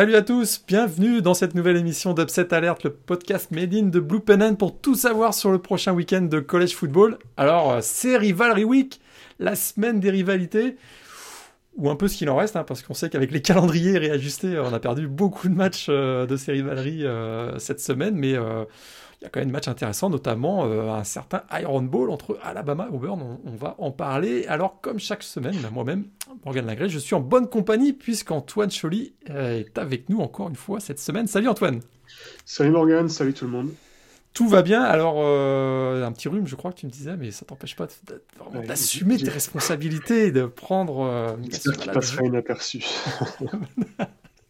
Salut à tous, bienvenue dans cette nouvelle émission d'Upset Alert, le podcast made in de Blue Pennant pour tout savoir sur le prochain week-end de college football. Alors, euh, c'est Rivalry Week, la semaine des rivalités, ou un peu ce qu'il en reste, hein, parce qu'on sait qu'avec les calendriers réajustés, on a perdu beaucoup de matchs euh, de ces rivaleries euh, cette semaine, mais il y a quand même un match intéressant, notamment euh, un certain Iron Ball entre Alabama et Auburn. On, va en parler. Alors, comme chaque semaine, moi-même, Morgan Lagré, je suis en bonne compagnie puisqu'Antoine Choly euh, est avec nous encore une fois cette semaine. Salut Antoine. Salut Morgan, salut tout le monde. Tout va bien. Alors, euh, un petit rhume, je crois que tu me disais, mais ça t'empêche pas d'assumer tes responsabilités et de prendre. Euh, J'espère qu'il passera inaperçu.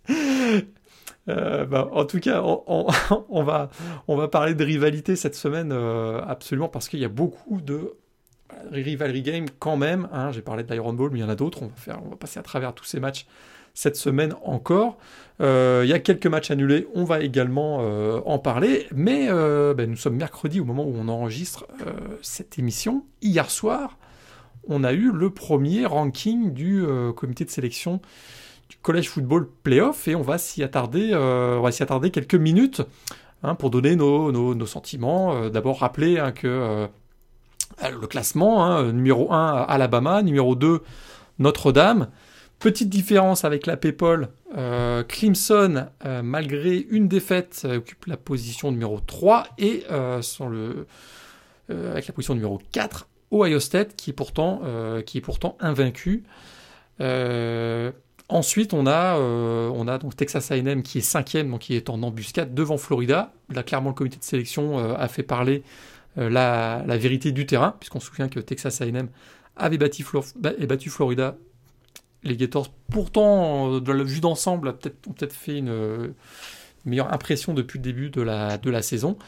Euh, bah, en tout cas, on, va, on va parler de rivalité cette semaine, euh, absolument, parce qu'il y a beaucoup de rivalry game quand même. Hein. J'ai parlé d'Iron Ball, mais il y en a d'autres. On va, on va passer à travers tous ces matchs cette semaine encore. Euh, il y a quelques matchs annulés, on va également en parler. Mais ben, nous sommes mercredi au moment où on enregistre cette émission. Hier soir, on a eu le premier ranking du comité de sélection du College Football Playoff et on va s'y attarder, euh, on va s'y attarder quelques minutes hein, pour donner nos, nos, sentiments. Euh, d'abord rappeler hein, que euh, le classement, hein, numéro 1 Alabama, numéro 2 Notre-Dame. Petite différence avec la PayPal, Clemson, malgré une défaite, occupe la position numéro 3 et avec la position numéro 4, Ohio State qui est pourtant, qui est pourtant invaincu. Ensuite, on a, euh, on a donc Texas A&M qui est cinquième, donc qui est en embuscade devant Florida. Là, clairement, le comité de sélection euh, a fait parler euh, la, vérité du terrain, puisqu'on se souvient que Texas A&M avait battu, Florida. Les Gators, pourtant, de la vue d'ensemble, ont peut-être fait une, meilleure impression depuis le début de la, de la saison.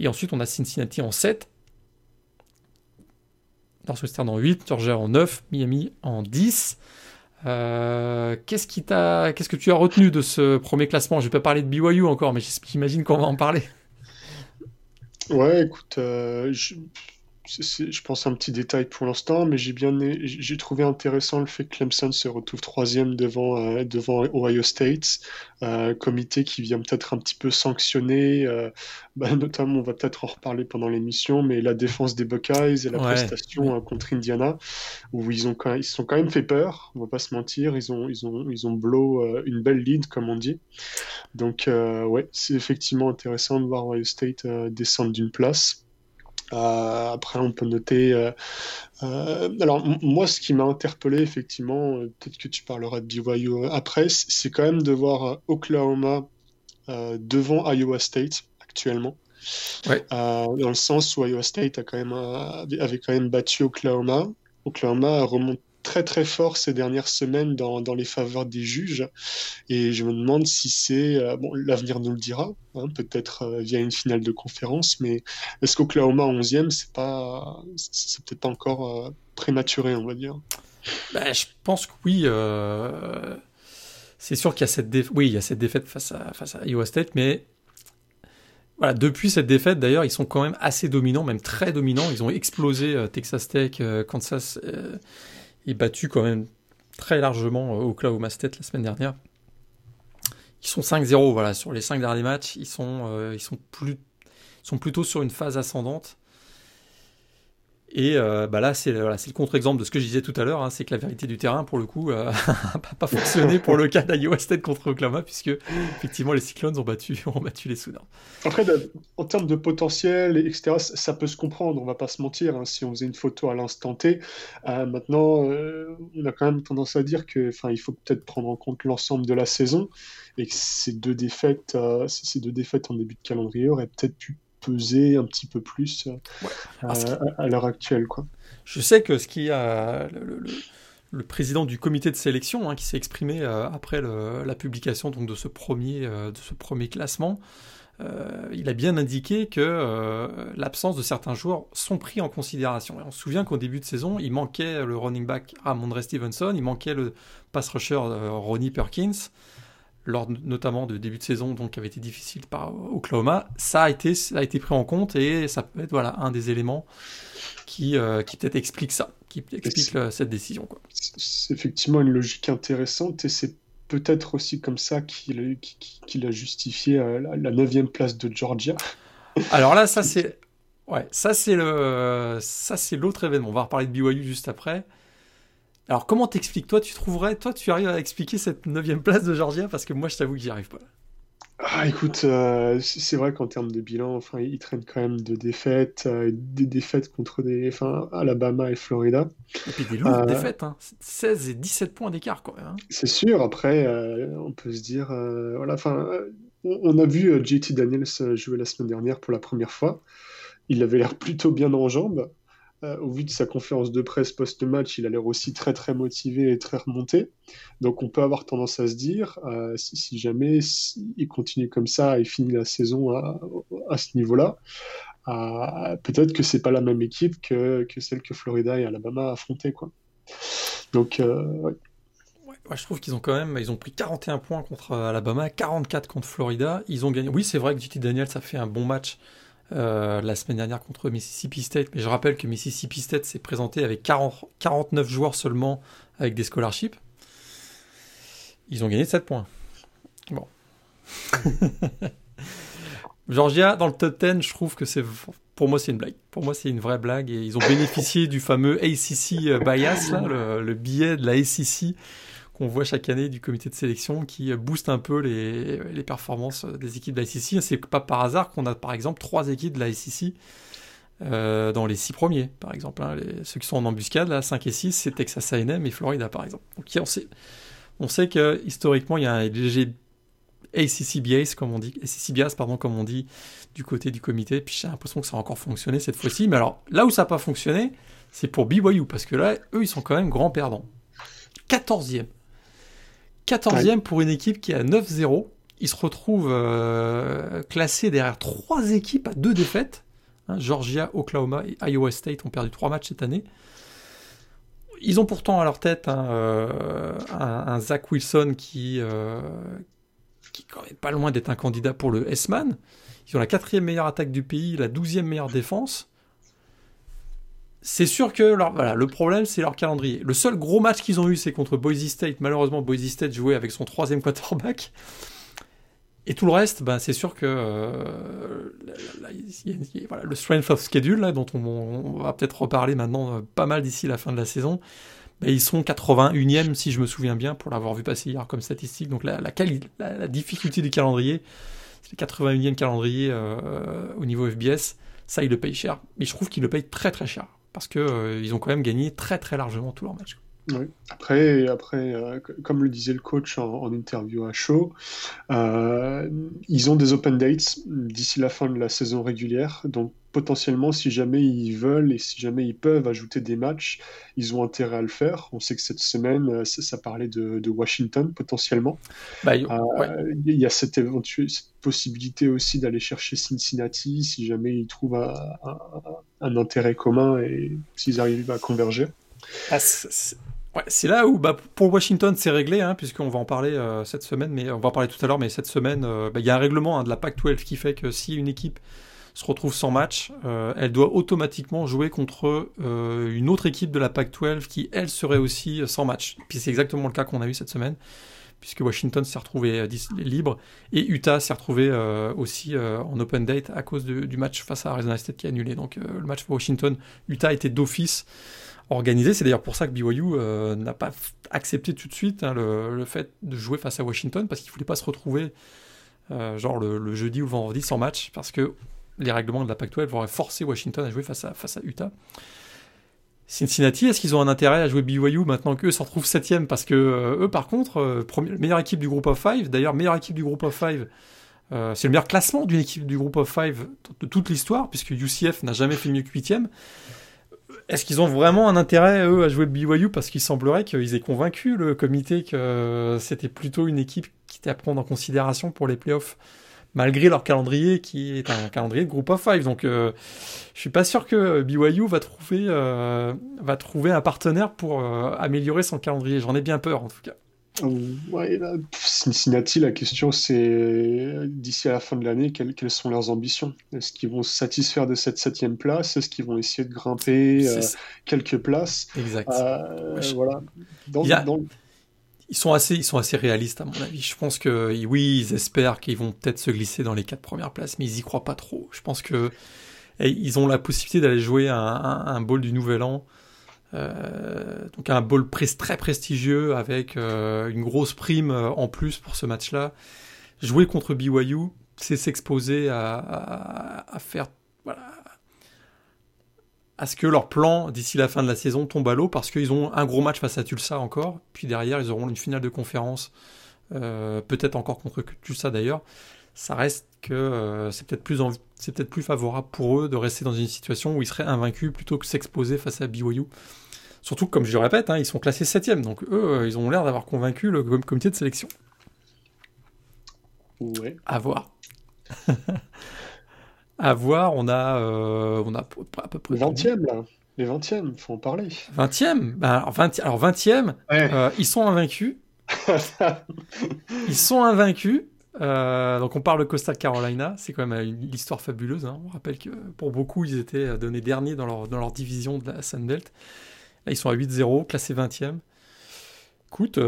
Et ensuite, on a Cincinnati en 7, Northwestern en 8, Georgia en 9, Miami en 10. Euh, qu'est-ce qui t'a, qu'est-ce que tu as retenu de ce premier classement? Je vais pas parler de BYU encore, mais j'imagine qu'on va en parler. Ouais, écoute, euh, je pense un petit détail pour l'instant, mais j'ai bien j'ai trouvé intéressant le fait que Clemson se retrouve troisième devant euh, devant Ohio State, euh, comité qui vient peut-être un petit peu sanctionner, euh, bah, notamment on va peut-être en reparler pendant l'émission, mais la défense des Buckeyes et la prestation contre Indiana, où ils ont quand ils sont quand même fait peur, on va pas se mentir, ils ont ils ont ils ont blow une belle lead comme on dit, donc ouais c'est effectivement intéressant de voir Ohio State descendre d'une place. Euh, après, on peut noter. Euh, euh, alors, moi, ce qui m'a interpellé, effectivement, peut-être que tu parleras de BYU après, c'est quand même de voir Oklahoma devant Iowa State actuellement. dans le sens où Iowa State a quand même, avait quand même battu Oklahoma. Oklahoma remonte très très fort ces dernières semaines dans, dans les faveurs des juges. Et je me demande si c'est... Euh, bon, l'avenir nous le dira, hein, peut-être euh, via une finale de conférence, mais est-ce qu'Oklahoma 11e, c'est pas... C'est peut-être pas encore euh, prématuré, on va dire? Bah, Je pense que oui. C'est sûr qu'il y a cette défaite, oui, il y a cette défaite face à, face à Iowa State, mais voilà, depuis cette défaite, d'ailleurs, ils sont quand même assez dominants, même très dominants. Ils ont explosé Texas Tech, Kansas et battu quand même très largement au Oklahoma State la semaine dernière. Ils sont 5-0 voilà, sur les 5 derniers matchs. Ils sont, euh, ils sont, plus, sont plutôt sur une phase ascendante. Et euh, bah là, c'est le contre-exemple de ce que je disais tout à l'heure, hein, c'est que la vérité du terrain, pour le coup, n'a euh, pas fonctionné pour le cas d'Iowa State contre Oklahoma, puisque effectivement les Cyclones ont battu, ont battu les Soudans. Après, en termes de potentiel, etc., ça peut se comprendre, on va pas se mentir, hein, si on faisait une photo à l'instant T. Euh, maintenant, on a quand même tendance à dire que, il faut peut-être prendre en compte l'ensemble de la saison, et que ces deux défaites, ces deux défaites en début de calendrier auraient peut-être pu peser un petit peu plus euh, à, l'heure actuelle. Quoi. Je sais que ce qui a le, président du comité de sélection hein, qui s'est exprimé euh, après la publication donc, de, ce premier, euh, de ce premier classement, il a bien indiqué que l'absence de certains joueurs sont pris en considération. Et on se souvient qu'au début de saison, il manquait le running back Ramondre Stevenson, il manquait le pass rusher Ronnie Perkins lors notamment de début de saison, donc qui avait été difficile par Oklahoma, ça a été, ça a été pris en compte et ça peut être voilà, un des éléments qui, euh, qui peut-être explique ça, qui explique cette décision. C'est effectivement une logique intéressante et c'est peut-être aussi comme ça qu'il a justifié la neuvième place de Georgia. Alors là, ça c'est ouais, ça c'est le ça c'est l'autre événement. On va reparler de BYU juste après. Alors comment t'expliques? Toi Tu trouverais toi tu arrives à expliquer cette neuvième place de Georgia? Parce que moi je t'avoue que j'y arrive pas. Ah, écoute, euh, c'est vrai qu'en termes de bilan, enfin, ils traînent quand même de défaites, euh, des défaites contre des, enfin, Alabama et Florida. Et puis des lourdes euh, défaites, hein. 16 et 17 points d'écart quand même. Hein. C'est sûr. Après, on peut se dire, voilà, enfin, on, a vu JT Daniels jouer la semaine dernière pour la première fois. Il avait l'air plutôt bien en jambes. Euh, au vu de sa conférence de presse post-match, il a l'air aussi très très motivé et très remonté. Donc on peut avoir tendance à se dire, euh, si, jamais il continue comme ça et finit la saison à, ce niveau-là, euh, peut-être que c'est pas la même équipe que, celle que Florida et Alabama affrontaient. Quoi. Donc, je trouve qu'ils ont quand même, ils ont pris 41 points contre Alabama, 44 contre Florida. Ils ont gagné. Oui, c'est vrai que JT Daniel, ça fait un bon match euh, la semaine dernière contre Mississippi State. Mais je rappelle que Mississippi State s'est présenté avec 40, 49 joueurs seulement avec des scholarships. Ils ont gagné 7 points. Bon. Georgia, dans le top 10, je trouve que c'est. Pour moi, c'est une blague. Pour moi, c'est une vraie blague. Et ils ont bénéficié du fameux ACC euh, bias, le, le, billet de la ACC qu'on voit chaque année du comité de sélection qui booste un peu les, performances des équipes de la SEC. C'est pas par hasard qu'on a par exemple trois équipes de la SEC euh, dans les six premiers, par exemple. Hein. ceux qui sont en embuscade, là, 5 et 6, c'est Texas A&M et Florida, par exemple. Donc on sait, on sait que historiquement, il y a un léger ACC bias, comme on dit, pardon, comme on dit, du côté du comité. Puis j'ai l'impression que ça a encore fonctionné cette fois-ci. Mais alors, là où ça n'a pas fonctionné, c'est pour BYU, parce que là, eux, ils sont quand même grands perdants. 14e. 14e pour une équipe qui est à 9-0. Il se retrouve euh, classé derrière trois équipes à deux défaites. Hein, Georgia, Oklahoma et Iowa State ont perdu trois matchs cette année. Ils ont pourtant à leur tête hein, euh, un, Zach Wilson qui, euh, qui quand même pas loin d'être un candidat pour le S-Man. Ils ont la quatrième meilleure attaque du pays, la douzième meilleure défense c'est sûr que voilà, le problème, c'est leur calendrier. Le seul gros match qu'ils ont eu, c'est contre Boise State. Malheureusement, Boise State jouait avec son troisième quarterback. Et tout le reste, ben, c'est sûr que le strength of schedule, dont on, va peut-être reparler maintenant euh, pas mal d'ici la fin de la saison, ben, ils sont 81e, si je me souviens bien, pour l'avoir vu passer hier comme statistique. Donc la, la, difficulté du calendrier, c'est le 81e calendrier euh, au niveau FBS. Ça, ils le payent cher. Mais je trouve qu'ils le payent très très cher parce qu'ils euh, ont quand même gagné très très largement tous leurs matchs. Après, après euh, comme le disait le coach en, interview à Show, euh, ils ont des open dates d'ici la fin de la saison régulière. Donc, potentiellement, si jamais ils veulent et si jamais ils peuvent ajouter des matchs, ils ont intérêt à le faire. On sait que cette semaine, ça, parlait de, Washington potentiellement. Bah, il y a cette, cette possibilité aussi d'aller chercher Cincinnati si jamais ils trouvent un, un intérêt commun et s'ils arrivent à converger. Ah, c'est là où, bah, pour Washington, c'est réglé, hein, puisqu'on va en parler euh, cette semaine, mais on va en parler tout à l'heure, mais cette semaine, euh, bah, il y a un règlement hein, de la PAC-12 qui fait que si une équipe se retrouve sans match, euh, elle doit automatiquement jouer contre une autre équipe de la PAC-12 qui, elle, serait aussi sans match. Puis c'est exactement le cas qu'on a eu cette semaine, puisque Washington s'est retrouvé libre, et Utah s'est retrouvé aussi en open date à cause du match face à Arizona State qui est annulé. Donc le match pour Washington, Utah était d'office organisé. C'est d'ailleurs pour ça que BYU euh, n'a pas accepté tout de suite hein, le, fait de jouer face à Washington parce qu'il ne voulait pas se retrouver euh, genre le, jeudi ou le vendredi sans match parce que les règlements de la Pac-12 auraient forcé Washington à jouer face à, face à Utah. Cincinnati, est-ce qu'ils ont un intérêt à jouer BYU maintenant qu'eux s'en retrouvent septième? Parce que euh, eux, par contre, meilleure équipe du groupe of five, d'ailleurs meilleure équipe du groupe of five, c'est le meilleur classement d'une équipe du groupe of five de toute l'histoire, puisque UCF n'a jamais fait mieux que huitième. Est-ce qu'ils ont vraiment un intérêt, eux, à jouer BYU Parce qu'il semblerait qu'ils aient convaincu le comité que c'était plutôt une équipe qui était à prendre en considération pour les playoffs, malgré leur calendrier qui est un calendrier de groupe of five. Donc, euh, je suis pas sûr que BYU va trouver, euh, va trouver un partenaire pour euh, améliorer son calendrier. J'en ai bien peur, en tout cas. Ouais, Cincinnati, la question c'est d'ici à la fin de l'année, quelles, sont leurs ambitions? Est-ce qu'ils vont se satisfaire de cette septième place? Est-ce qu'ils vont essayer de grimper euh, quelques places? Exact. Euh, voilà. a, ils sont assez, ils sont assez réalistes à mon avis. Je pense que oui, ils espèrent qu'ils vont peut-être se glisser dans les quatre premières places, mais ils y croient pas trop. Je pense que ils ont la possibilité d'aller jouer un, un, bowl du Nouvel An, euh, donc un bowl très prestigieux avec euh, une grosse prime euh, en plus pour ce match-là. Jouer contre BYU, c'est s'exposer à, à, à, faire voilà, à ce que leur plan d'ici la fin de la saison tombe à l'eau parce qu'ils ont un gros match face à Tulsa encore, puis derrière ils auront une finale de conférence, euh, peut-être encore contre Tulsa d'ailleurs. Ça reste que euh, c'est peut-être plus c'est peut-être plus favorable pour eux de rester dans une situation où ils seraient invaincus plutôt que s'exposer face à BYU. Surtout comme je le répète, hein, ils sont classés 7 donc eux, euh, ils ont l'air d'avoir convaincu le comité de sélection. Ouais. À voir. à voir. On a, euh, on a à peu près. Le 20e, là. Les 20e, faut en parler. 20e ben, alors, 20, alors 20e, euh, ils sont invaincus. ils sont invaincus. Euh, donc on parle de Costa Carolina, c'est quand même une histoire fabuleuse. Hein. On rappelle que pour beaucoup, ils étaient donnés derniers dans leur, dans leur division de la Sunbelt. Là, ils sont à 8-0, classés 20e. Écoute,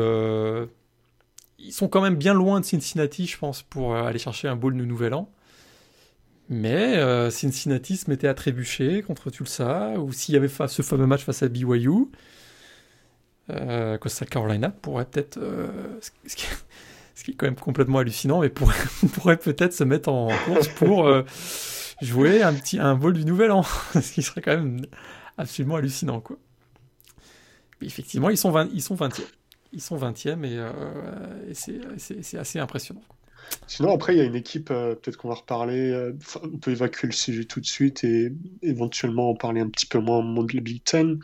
ils sont quand même bien loin de Cincinnati, je pense, pour aller chercher un bowl de Nouvel An. Mais euh, Cincinnati se mettait à trébucher contre Tulsa, ou s'il y avait ce fameux match face à BYU, euh, Costa Carolina pourrait peut-être, euh, ce, qui, est quand même complètement hallucinant, mais pourrait, pourrait peut-être se mettre en course pour euh, jouer un petit un vol du Nouvel An, ce qui serait quand même absolument hallucinant, quoi. Mais effectivement, ils sont 20, ils sont 20e, ils sont 20e et, et c'est assez impressionnant. Quoi. Sinon, après, il y a une équipe, euh, peut-être qu'on va reparler, euh, on peut évacuer le sujet tout de suite et éventuellement en parler un petit peu moins au monde de la Big Ten.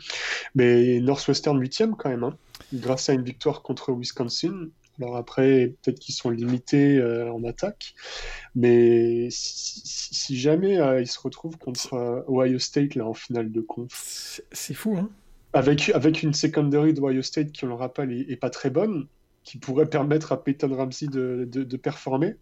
Mais Northwestern 8e quand même, hein, grâce à une victoire contre Wisconsin. Alors après, peut-être qu'ils sont limités euh, en attaque, mais si, jamais ils se retrouvent contre Ohio State là en finale de conf, c'est fou, hein avec, avec une secondary d'Ohio State qui, on le rappelle, est pas très bonne, qui pourrait permettre à Peyton Ramsey de, de, performer.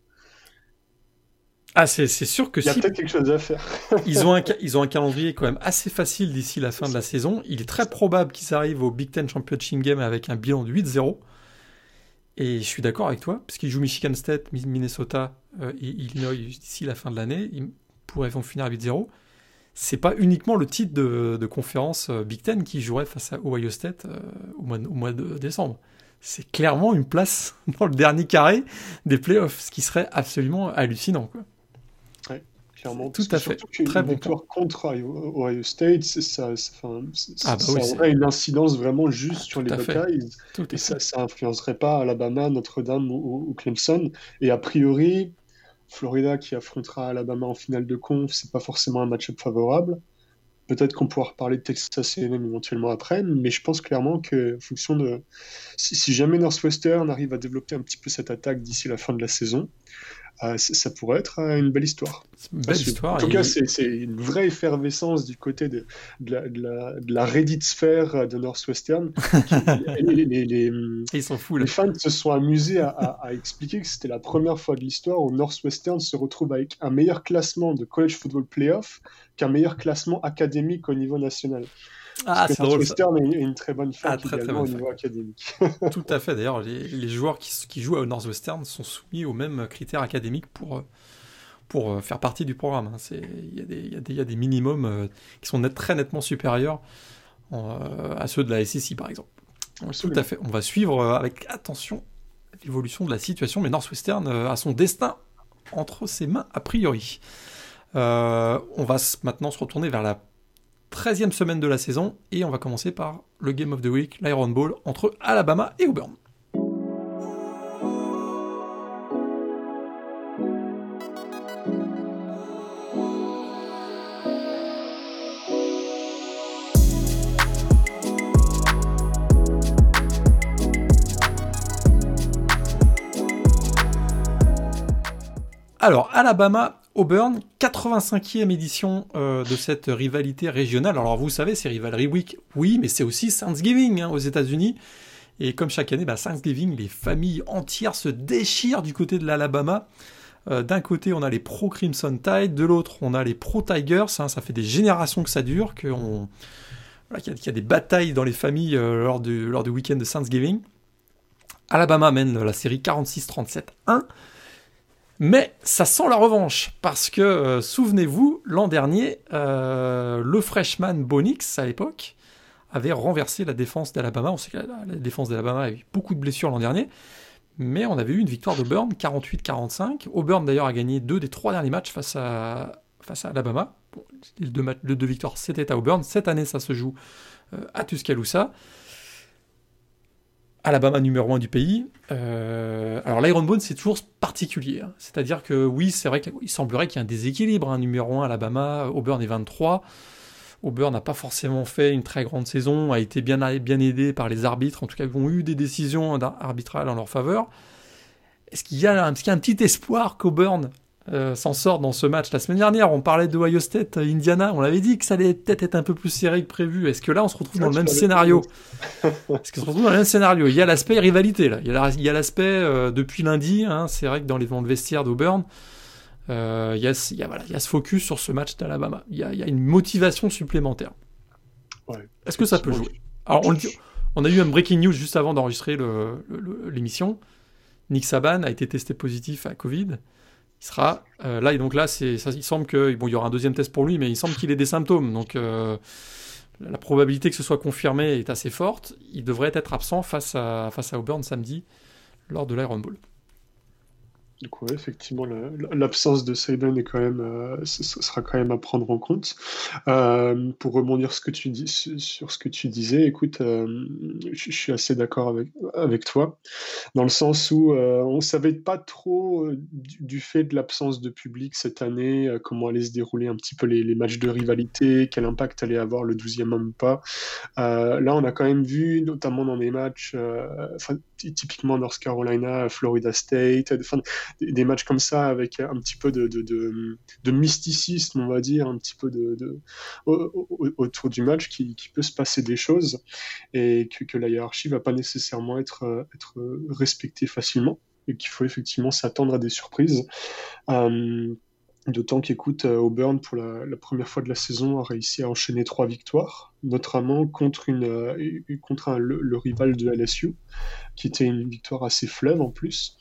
Ah, c'est sûr que Il y a peut-être quelque chose à faire. ils, ont un, ils ont un calendrier quand même assez facile d'ici la fin de la saison. Il est très probable qu'ils arrivent au Big Ten Championship Game avec un bilan de 8-0. Et je suis d'accord avec toi, parce qu'ils jouent Michigan State, Minnesota euh, et Illinois d'ici la fin de l'année. Ils pourraient vont finir à 8-0. C'est pas uniquement le titre de, de conférence euh, Big Ten qui jouerait face à Ohio State euh, au, mois, au mois de décembre c'est clairement une place dans le dernier carré des playoffs, ce qui serait absolument hallucinant. Quoi. Ouais, clairement. Tout à fait. Très bon victoire contre Ohio State, ça, ah, bah aurait une incidence vraiment juste sur les Buckeyes. Et ça, ça influencerait pas Alabama, Notre-Dame ou, Clemson. Et a priori, Florida qui affrontera Alabama en finale de conf, c'est pas forcément un match-up favorable. Peut-être qu'on pourra reparler de Texas A&M éventuellement après, mais je pense clairement que, en fonction de, si, jamais Northwestern arrive à développer un petit peu cette attaque d'ici la fin de la saison, ça pourrait être euh, une belle histoire. Une belle histoire. En tout cas, c'est une vraie effervescence du côté de, de, la, de, la, de la, Reddit sphère de Northwestern. les, les, les, Ils sont fous, les fans se sont amusés à, à, à expliquer que c'était la première fois de l'histoire où Northwestern se retrouve avec un meilleur classement de college football playoff qu'un meilleur classement académique au niveau national. Ah, c'est drôle. Western est une très bonne fac ah, également au niveau académique. Tout à fait. D'ailleurs, les, les, joueurs qui, qui, jouent à Northwestern sont soumis aux mêmes critères académiques pour, pour euh, faire partie du programme. Hein. Il y, y, y, a des minimums euh, qui sont net, très nettement supérieurs euh, à ceux de la SEC, par exemple. Tout à fait. On va suivre avec attention l'évolution de la situation, mais Northwestern a son destin entre ses mains a priori. Euh, on va maintenant se retourner vers la 13e semaine de la saison et on va commencer par le Game of the Week, l'Iron Bowl entre Alabama et Auburn. Alors, Alabama Auburn, 85e édition euh, de cette rivalité régionale. Alors vous savez, c'est Rivalry Week, oui, mais c'est aussi Thanksgiving hein, aux États-Unis. Et comme chaque année, bah, Thanksgiving, les familles entières se déchirent du côté de l'Alabama. Euh, d'un côté, on a les pro Crimson Tide, de l'autre, on a les pro Tigers. Hein. ça fait des générations que ça dure, qu'il y, a des batailles dans les familles euh, lors, du, lors week-end de Thanksgiving. Alabama mène la série 46-37-1. Mais ça sent la revanche, parce que, euh, souvenez-vous, l'an dernier, euh, le freshman Bonix, à l'époque, avait renversé la défense d'Alabama. On sait que la, défense d'Alabama avait eu beaucoup de blessures l'an dernier, mais on avait eu une victoire d'Auburn, 48-45. Auburn, d'ailleurs, a gagné deux des trois derniers matchs face à, face à Alabama. les, deux deux victoires, c'était à Auburn. Cette année, ça se joue euh, à Tuscaloosa. Alabama numéro 1 du pays. Euh, alors l'Iron Bone, c'est toujours particulier. Hein. C'est-à-dire que oui, c'est vrai qu'il semblerait qu'il y ait un déséquilibre. Hein. Numéro 1 Alabama, Auburn est 23. Auburn n'a pas forcément fait une très grande saison, a été bien, bien aidé par les arbitres, en tout cas ils ont eu des décisions arbitrales en leur faveur. Est-ce qu'il y, a un petit espoir qu'Auburn euh, s'en sort dans ce match. La semaine dernière, on parlait de Ohio State, euh, Indiana, on avait dit que ça allait peut-être être un peu plus serré que prévu. Est-ce que là, on se retrouve dans le même scénario Est-ce qu'on se retrouve dans le même scénario? Il y a l'aspect rivalité, là. Il y a l'aspect euh, depuis lundi, hein, c'est vrai que dans les vents de vestiaire d'Auburn, il, y a, il, y a, voilà, il y a ce focus sur ce match d'Alabama. Il, il, y a une motivation supplémentaire. Est-ce que ça peut jouer? Alors, on, on, a eu un breaking news juste avant d'enregistrer l'émission. Nick Saban a été testé positif à Covid. Il sera euh, là et donc là, il semble que y aura un deuxième test pour lui, mais il semble qu'il ait des symptômes. Donc euh, la probabilité que ce soit confirmé est assez forte. Il devrait être absent face à face à Auburn samedi lors de l'Iron Bowl. Donc ouais, effectivement, l'absence de Saban euh, sera quand même à prendre en compte. Euh, pour rebondir sur ce que tu disais, écoute, euh, je, suis assez d'accord avec, toi, dans le sens où on savait pas trop du, fait de l'absence de public cette année, comment allaient se dérouler un petit peu les, les, matchs de rivalité, quel impact allait avoir le 12e homme pas. là, on a quand même vu, notamment dans les matchs, typiquement North Carolina, Florida State, des, matchs comme ça avec un petit peu de, de, mysticisme, on va dire, un petit peu de, autour du match qui, peut se passer des choses et que, la hiérarchie va pas nécessairement être, être respectée facilement et qu'il faut effectivement s'attendre à des surprises. Euh, D'autant qu'écoute, euh, Auburn, pour la, première fois de la saison, a réussi à enchaîner trois victoires, notamment contre, une, euh, contre le, rival de LSU, qui était une victoire assez fleuve en plus.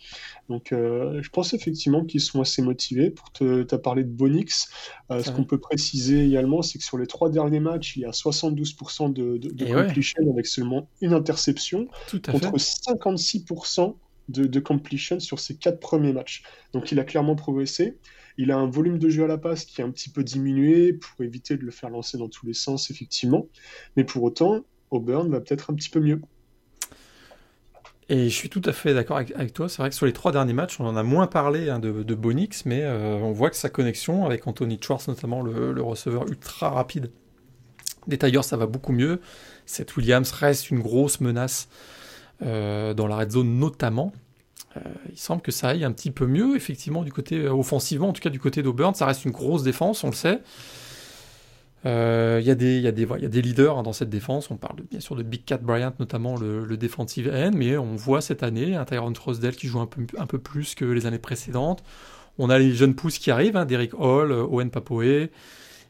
Donc euh, je pense effectivement qu'ils sont assez motivés. Pour te as parlé de Bonix, ce qu'on peut préciser également, c'est que sur les trois derniers matchs, il y a 72% de, de, completion avec seulement une interception, contre 56% de, de completion sur ces quatre premiers matchs. Donc il a clairement progressé. Il a un volume de jeu à la passe qui est un petit peu diminué pour éviter de le faire lancer dans tous les sens, effectivement. Mais pour autant, Auburn va peut-être un petit peu mieux. Et je suis tout à fait d'accord avec, toi. C'est vrai que sur les trois derniers matchs, on en a moins parlé hein, de, Bonix, mais euh, on voit que sa connexion avec Anthony Schwartz, notamment le, receveur ultra rapide des Tigers, ça va beaucoup mieux. Seth Williams reste une grosse menace euh, dans la red zone notamment. Euh, il semble que ça aille un petit peu mieux, effectivement, du côté euh, offensivement, en tout cas du côté d'Auburn. Ça reste une grosse défense, on le sait. Euh, il y, y, a des leaders hein, dans cette défense. On parle bien sûr de Big Cat Bryant, notamment le, le defensive end, mais on voit cette année un Tyrone Trosdell qui joue un peu, un peu plus que les années précédentes. On a les jeunes pousses qui arrivent, hein, Derek Hall, Owen Papoe,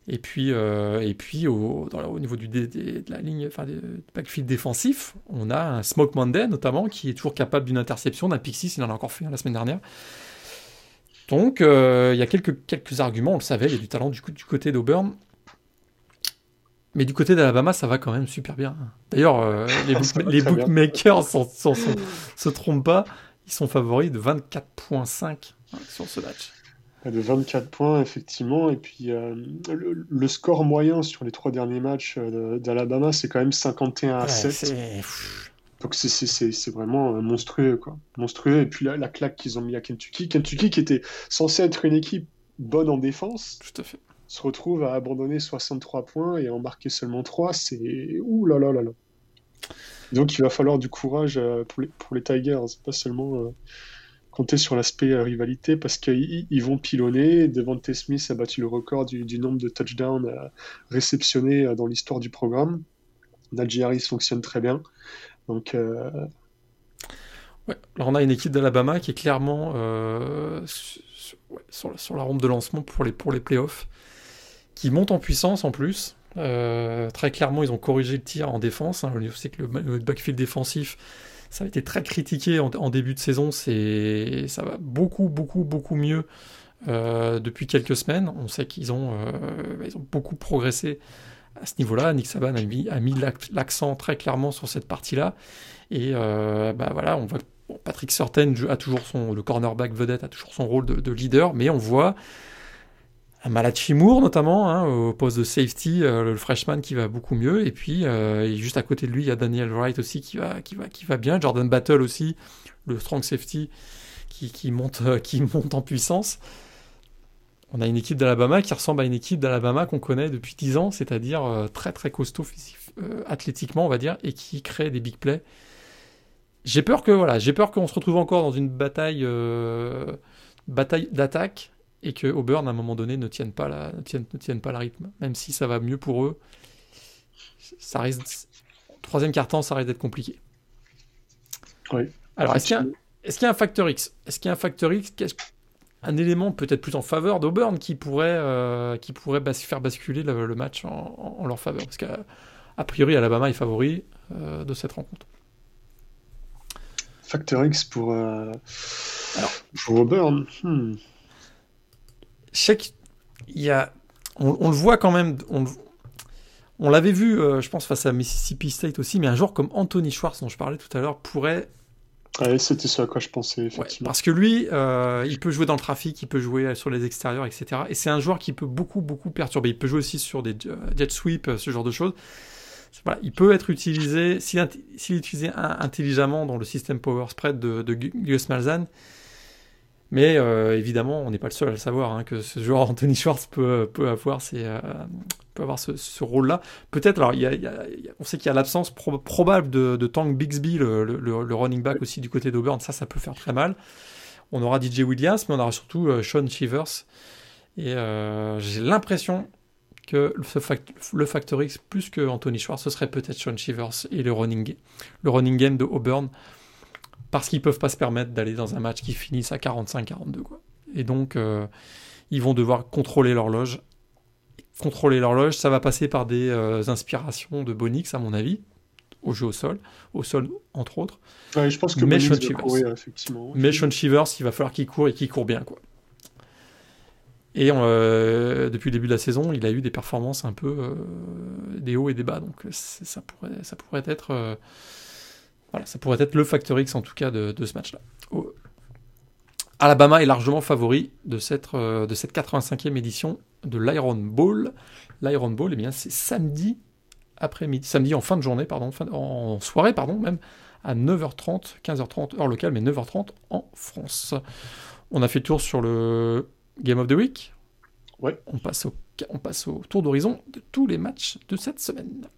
et puis, euh, et puis au, au niveau du, de la ligne, enfin, du backfield défensif, on a un Smoke Monday notamment qui est toujours capable d'une interception, d'un pick 6, il en a encore fait un la semaine dernière. Donc euh, il y a quelques, quelques arguments, on le savait, il y a du talent du, du côté d'Auburn. Mais du côté d'Alabama, ça va quand même super bien. D'ailleurs, euh, les, les bookmakers ne se trompent pas, ils sont favoris de 24.5 sur ce match de 24 points, effectivement. Et puis, euh, le, score moyen sur les trois derniers matchs euh, d'Alabama, c'est quand même 51 à 7. Donc, c'est vraiment euh, monstrueux, quoi. Monstrueux. Et puis, la, claque qu'ils ont mis à Kentucky. Kentucky, qui était censé être une équipe bonne en défense, Tout à fait. se retrouve à abandonner 63 points et à en marquer seulement 3. C'est. Ouh là là là là. Donc, il va falloir du courage pour les, pour les Tigers, pas seulement compter sur l'aspect euh, rivalité parce qu'ils vont pilonner. Devante Smith a battu le record du, nombre de touchdowns euh, réceptionnés euh, dans l'histoire du programme. Najee Harris fonctionne très bien. Donc. Alors on a une équipe d'Alabama qui est clairement sur, la, rampe de lancement pour les, playoffs, qui monte en puissance en plus. très clairement, ils ont corrigé le tir en défense. Hein. Je sais que le, backfield défensif, ça a été très critiqué en, début de saison. C'est, ça va beaucoup, beaucoup, beaucoup mieux euh, depuis quelques semaines. On sait qu'ils ont, euh, ils ont beaucoup progressé à ce niveau-là. Nick Saban a mis, l'accent très clairement sur cette partie-là. Et euh, bah voilà, on voit Patrick Surtain a toujours son, le cornerback vedette a toujours son rôle de, leader, mais on voit un Malachi Moore notamment hein, au poste de safety, le freshman qui va beaucoup mieux. Et puis juste à côté de lui, il y a Daniel Wright aussi qui va, bien. Jordan Battle aussi, le strong safety qui, monte, qui monte en puissance on a une équipe d'Alabama qui ressemble à une équipe d'Alabama qu'on connaît depuis 10 ans, c'est-à-dire euh, très très costaud euh, athlétiquement, on va dire, et qui crée des big plays. J'ai peur que voilà, j'ai peur qu'on se retrouve encore dans une bataille, euh, bataille d'attaque et que Auburn à un moment donné ne tienne pas la, ne tienne, pas le rythme, même si ça va mieux pour eux. Ça risque, troisième quart temps, ça risque d'être compliqué. Oui. Alors est-ce qu'il y, a un facteur X? Est-ce qu'il y a un facteur X? Un élément peut-être plus en faveur d'Auburn qui pourrait, euh, qui pourrait faire basculer le, match en, leur faveur? Parce qu'a priori, Alabama est favori euh, de cette rencontre. Facteur X pour, euh, pour Auburn. Hmm. Je sais qu'il y a. On, le voit quand même. On, on l'avait vu, je pense, face à Mississippi State aussi, mais un joueur comme Anthony Schwartz, dont je parlais tout à l'heure, pourrait Ouais, c'était ce à quoi je pensais, effectivement. parce que lui, euh, il peut jouer dans le trafic, il peut jouer sur les extérieurs, etc. Et c'est un joueur qui peut beaucoup, beaucoup perturber. Il peut jouer aussi sur des euh, jet sweep, euh, ce genre de choses. Voilà, il peut être utilisé, s'il est utilisé intelligemment dans le système power spread de, de Gus Malzahn, mais euh, évidemment, on n'est pas le seul à le savoir, hein, que ce joueur Anthony Schwartz peut, peut avoir, euh, ce, rôle-là. Peut-être, alors, on sait qu'il y a l'absence probable de, Tank Bixby, le, running back aussi du côté d'Auburn, ça, ça peut faire très mal. On aura DJ Williams, mais on aura surtout euh, Sean Shivers. Et j'ai l'impression que le Factor X, plus que Anthony Schwartz, ce serait peut-être Sean Shivers et le running, le running game de Auburn parce qu'ils peuvent pas se permettre d'aller dans un match qui finisse à 45-42. Quoi. Et donc, euh, ils vont devoir contrôler l'horloge. Contrôler l'horloge, ça va passer par des euh, inspirations de Bonix, à mon avis, au jeu au sol, au sol entre autres. je pense que Mais Sean Shivers, effectivement. Mais Sean Shivers, il va falloir qu'il court et qu'il court bien. Quoi. Et euh, depuis le début de la saison, il a eu des performances un peu des hauts et des bas. Donc ça pourrait, ça pourrait être voilà, ça pourrait être le facteur X en tout cas de, ce match-là. Alabama est largement favori de cette, euh, de cette 85e édition de l'Iron Bowl. L'Iron Bowl, eh bien, c'est samedi après-midi, samedi en fin de journée, pardon, en soirée, pardon, même, à 9h30, 15h30 heure locale, mais 9h30 en France. On a fait le tour sur le Game of the Week. Ouais. On passe au, on passe au tour d'horizon de tous les matchs de cette semaine.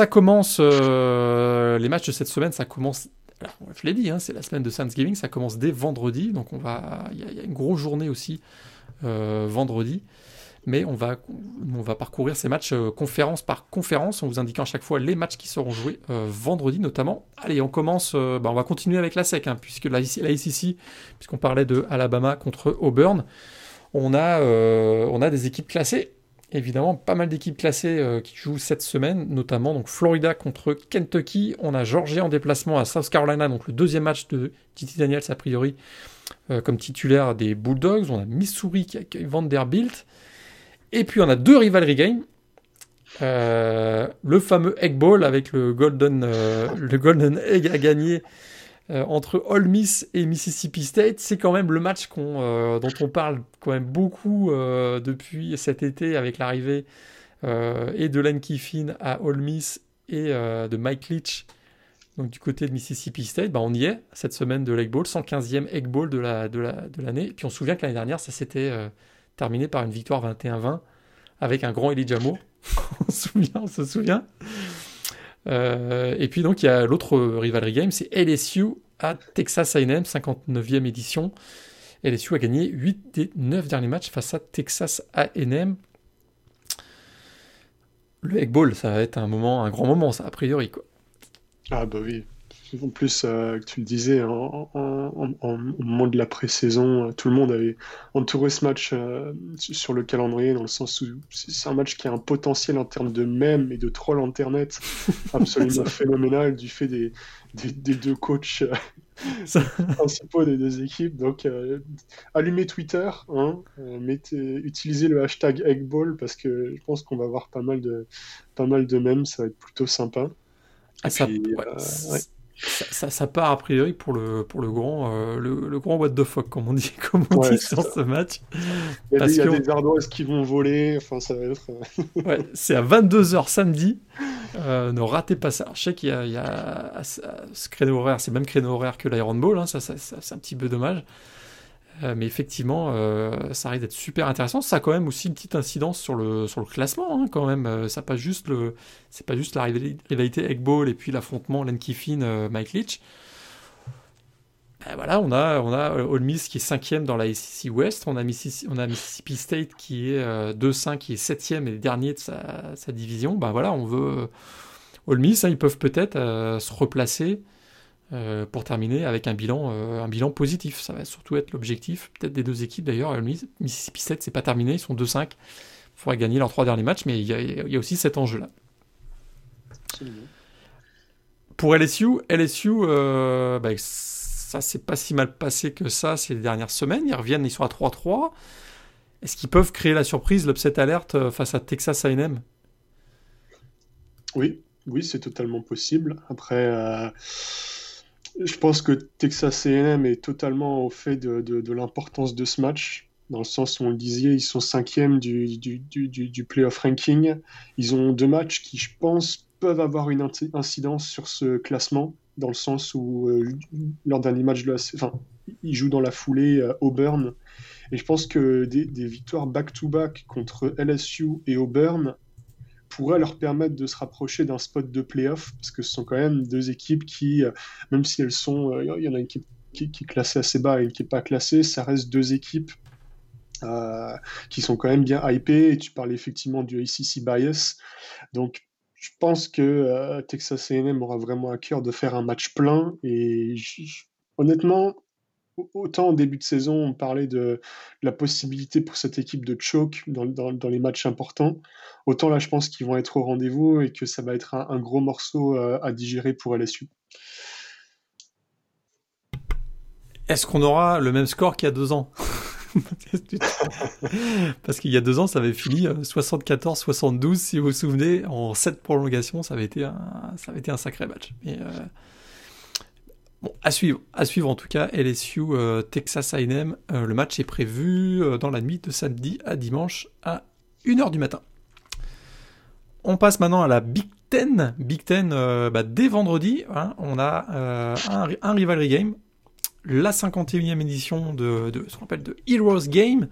Ça commence, euh, les matchs de cette semaine, ça commence, je l'ai dit, hein, c'est la semaine de Thanksgiving, ça commence dès vendredi, donc on va, il y, a une grosse journée aussi euh, vendredi, mais on va, on va parcourir ces matchs euh, conférence par conférence, en vous indiquant à chaque fois les matchs qui seront joués vendredi notamment. Allez, on commence, bah, on va continuer avec la SEC, hein, puisque la, la SEC, puisqu'on parlait de Alabama contre Auburn, on a, on a des équipes classées évidemment pas mal d'équipes classées euh, qui jouent cette semaine, notamment donc Florida contre Kentucky. On a Georgia en déplacement à South Carolina, donc le deuxième match de Titi Daniels a priori euh, comme titulaire des Bulldogs. On a Missouri qui accueille Vanderbilt. Et puis on a deux rivalry games. Euh, le fameux Egg Bowl avec le Golden, le Golden Egg à gagner euh, entre Ole Miss et Mississippi State, c'est quand même le match euh, dont on parle quand même beaucoup euh, depuis cet été avec l'arrivée et de Len Kiffin à Ole Miss et de Mike Leach donc du côté de Mississippi State, bah on y est cette semaine de l'Egg Bowl, 115e Egg Bowl de l'année. Et puis on se souvient que l'année dernière, ça s'était terminé par une victoire 21-20 avec un grand Elijah Moore. on, se souvient, on se souvient. Euh, et puis donc il y a l'autre rivalry game, c'est LSU à Texas A&M, 59e édition. LSU a gagné 8 des 9 derniers matchs face à Texas A&M. Le Egg ça va être un moment, un grand moment, ça, a priori. Quoi. Ah bah oui. En plus, euh, tu le disais, en, au moment de la pré-saison, euh, tout le monde avait entouré ce match euh, sur le calendrier, dans le sens où c'est un match qui a un potentiel en termes de mèmes et de trolls internet absolument phénoménal du fait des, des, deux coachs principaux des deux équipes. Donc, allumez Twitter, hein, mettez, utilisez le hashtag Eggball parce que je pense qu'on va avoir pas mal de, pas mal de mèmes, ça va être plutôt sympa. Ah, ça, ça, part a priori pour le, pour le, grand, euh, le, grand what the fuck, comme on dit, comme on dit sur ce match. Il y a, des, y a des ardoises qui vont voler, enfin ça va être... Euh, ouais, c'est à 22h samedi, euh, ne ratez pas ça. je sais qu'il y a, il y a ce créneau horaire, c'est même créneau horaire que l'Iron Ball, hein, ça, ça c'est un petit peu dommage. Euh, mais effectivement, euh, ça risque d'être super intéressant. Ça a quand même aussi une petite incidence sur le, sur le classement, hein, quand même. Euh, ça pas juste le, c'est pas juste la rivalité Egg Ball et puis l'affrontement Len Kiffin, Mike Leach. Ben voilà, on a, on a Ole Miss qui est cinquième dans la SEC West. On a Mississippi, on a Mississippi State qui est 2-5, qui est septième et dernier de sa, sa, division. Ben voilà, on veut Ole Miss, hein, ils peuvent peut-être se replacer euh, pour terminer avec un bilan, euh, un bilan positif. Ça va surtout être l'objectif, peut-être des deux équipes d'ailleurs. Mississippi 7, c'est pas terminé, ils sont 2-5. Il faudra gagner leurs trois derniers matchs, mais il y a, aussi cet enjeu-là. Pour LSU, LSU, euh, bah, ça s'est pas si mal passé que ça ces dernières semaines. Ils reviennent, ils sont à 3-3. Est-ce qu'ils peuvent créer la surprise, l'upset alerte face à Texas A&M Oui, oui, c'est totalement possible. Après, je pense que Texas A&M est totalement au fait de, l'importance de ce match, dans le sens où on le disait, ils sont cinquième du, du, du, du, playoff ranking. Ils ont deux matchs qui, je pense, peuvent avoir une incidence sur ce classement, dans le sens où euh, leur dernier match de la, enfin, ils jouent dans la foulée euh, Auburn. Et je pense que des, victoires back-to-back -back contre LSU et Auburn pourrait leur permettre de se rapprocher d'un spot de playoff, parce que ce sont quand même deux équipes qui, euh, même si elles sont, euh, il y en a une qui, est classée assez bas et une qui n'est pas classée, ça reste deux équipes euh, qui sont quand même bien hypées, et tu parlais effectivement du ACC bias, donc je pense que Texas A&M aura vraiment à cœur de faire un match plein, et honnêtement, autant au début de saison, on parlait de, la possibilité pour cette équipe de choke dans, les matchs importants, autant là, je pense qu'ils vont être au rendez-vous et que ça va être un, gros morceau euh, à digérer pour LSU. Est-ce qu'on aura le même score qu'il y a deux ans? Parce qu'il y a deux ans, ça avait fini 74-72, euh, si vous vous souvenez, en sept prolongations, ça avait été un, sacré match. Euh, Bon, à suivre, en tout cas, LSU euh, Texas A&M. Euh, le match est prévu euh, dans la nuit de samedi à dimanche à 1h du matin. On passe maintenant à la Big Ten. Big Ten, bah, dès vendredi, hein, on a un, rivalry game, la 51e édition de, ce qu'on appelle de Heroes Game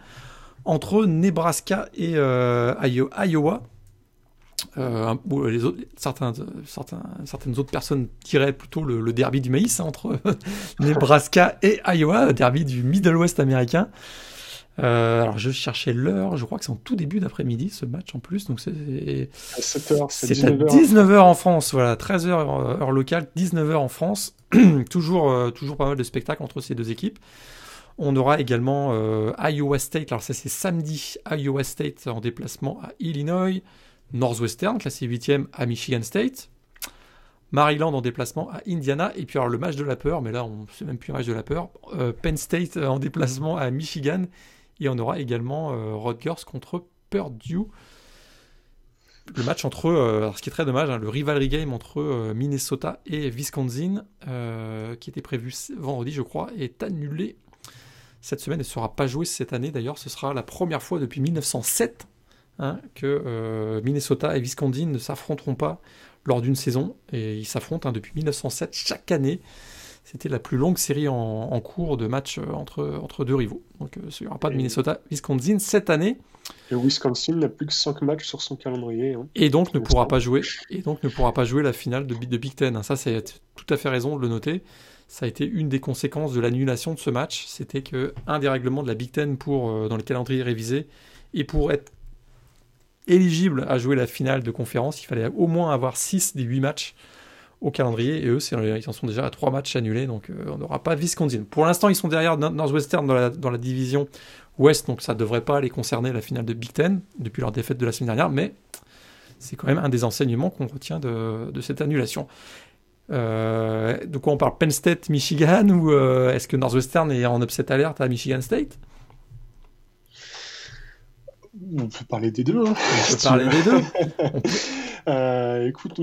entre Nebraska et Iowa. Euh, les autres, certains, certains, certaines autres personnes diraient plutôt le, derby du maïs hein, entre Nebraska et Iowa, derby du Middle West américain. Euh, alors je cherchais l'heure, je crois que c'est en tout début d'après-midi ce match en plus, donc c'est à 19h en France, voilà, 13h heure locale, 19h en France, toujours, euh, toujours pas mal de spectacles entre ces deux équipes. On aura également Iowa State, alors ça c'est samedi, Iowa State en déplacement à Illinois, Northwestern, classé 8e à Michigan State. Maryland en déplacement à Indiana. Et puis alors le match de la peur, mais là on c'est même plus un match de la peur. Euh, Penn State euh, en déplacement à Michigan. Et on aura également euh, Rutgers contre Purdue. Le match entre, ce qui est très dommage, hein, le rivalry game entre Minnesota et Wisconsin, qui était prévu vendredi je crois, est annulé cette semaine et ne sera pas joué cette année. D'ailleurs, ce sera la première fois depuis 1907 Hein, que euh, Minnesota et Wisconsin ne s'affronteront pas lors d'une saison. Et ils s'affrontent hein, depuis 1907 chaque année. C'était la plus longue série en, cours de matchs euh, entre, entre deux rivaux. Donc euh, il n'y aura pas de Minnesota-Wisconsin cette année. Et Wisconsin n'a plus que 5 matchs sur son calendrier. Hein. Et donc ne pourra pas jouer. Et donc ne pourra pas jouer la finale de, de Big Ten. Ça c'est tout à fait raison de le noter. ça a été une des conséquences de l'annulation de ce match. C'était que un des règlements de la Big Ten pour, euh, dans les calendriers révisés et pour être éligible à jouer la finale de conférence, il fallait au moins avoir 6 des 8 matchs au calendrier. Et eux, ils en sont déjà à 3 matchs annulés, donc euh, on n'aura pas Wisconsin. Pour l'instant, ils sont derrière Northwestern dans la, division Ouest, donc ça ne devrait pas les concerner la finale de Big Ten depuis leur défaite de la semaine dernière, mais c'est quand même un des enseignements qu'on retient de, de, cette annulation. Euh, de quoi on parle? Penn State, Michigan? Ou euh, est-ce que Northwestern est en upset alerte à Michigan State? On peut parler des deux. Hein. on peut parler des deux. euh, écoute,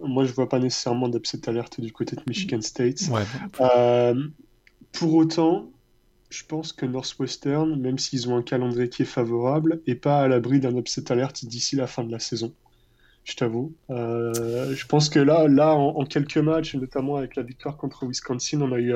moi je vois pas nécessairement d'upset alerte du côté de Michigan State. Ouais. Euh, pour autant, je pense que Northwestern, même s'ils ont un calendrier qui est favorable, est pas à l'abri d'un upset alerte d'ici la fin de la saison. Je t'avoue. Euh, je pense que là, là en, quelques matchs, notamment avec la victoire contre Wisconsin, on a eu.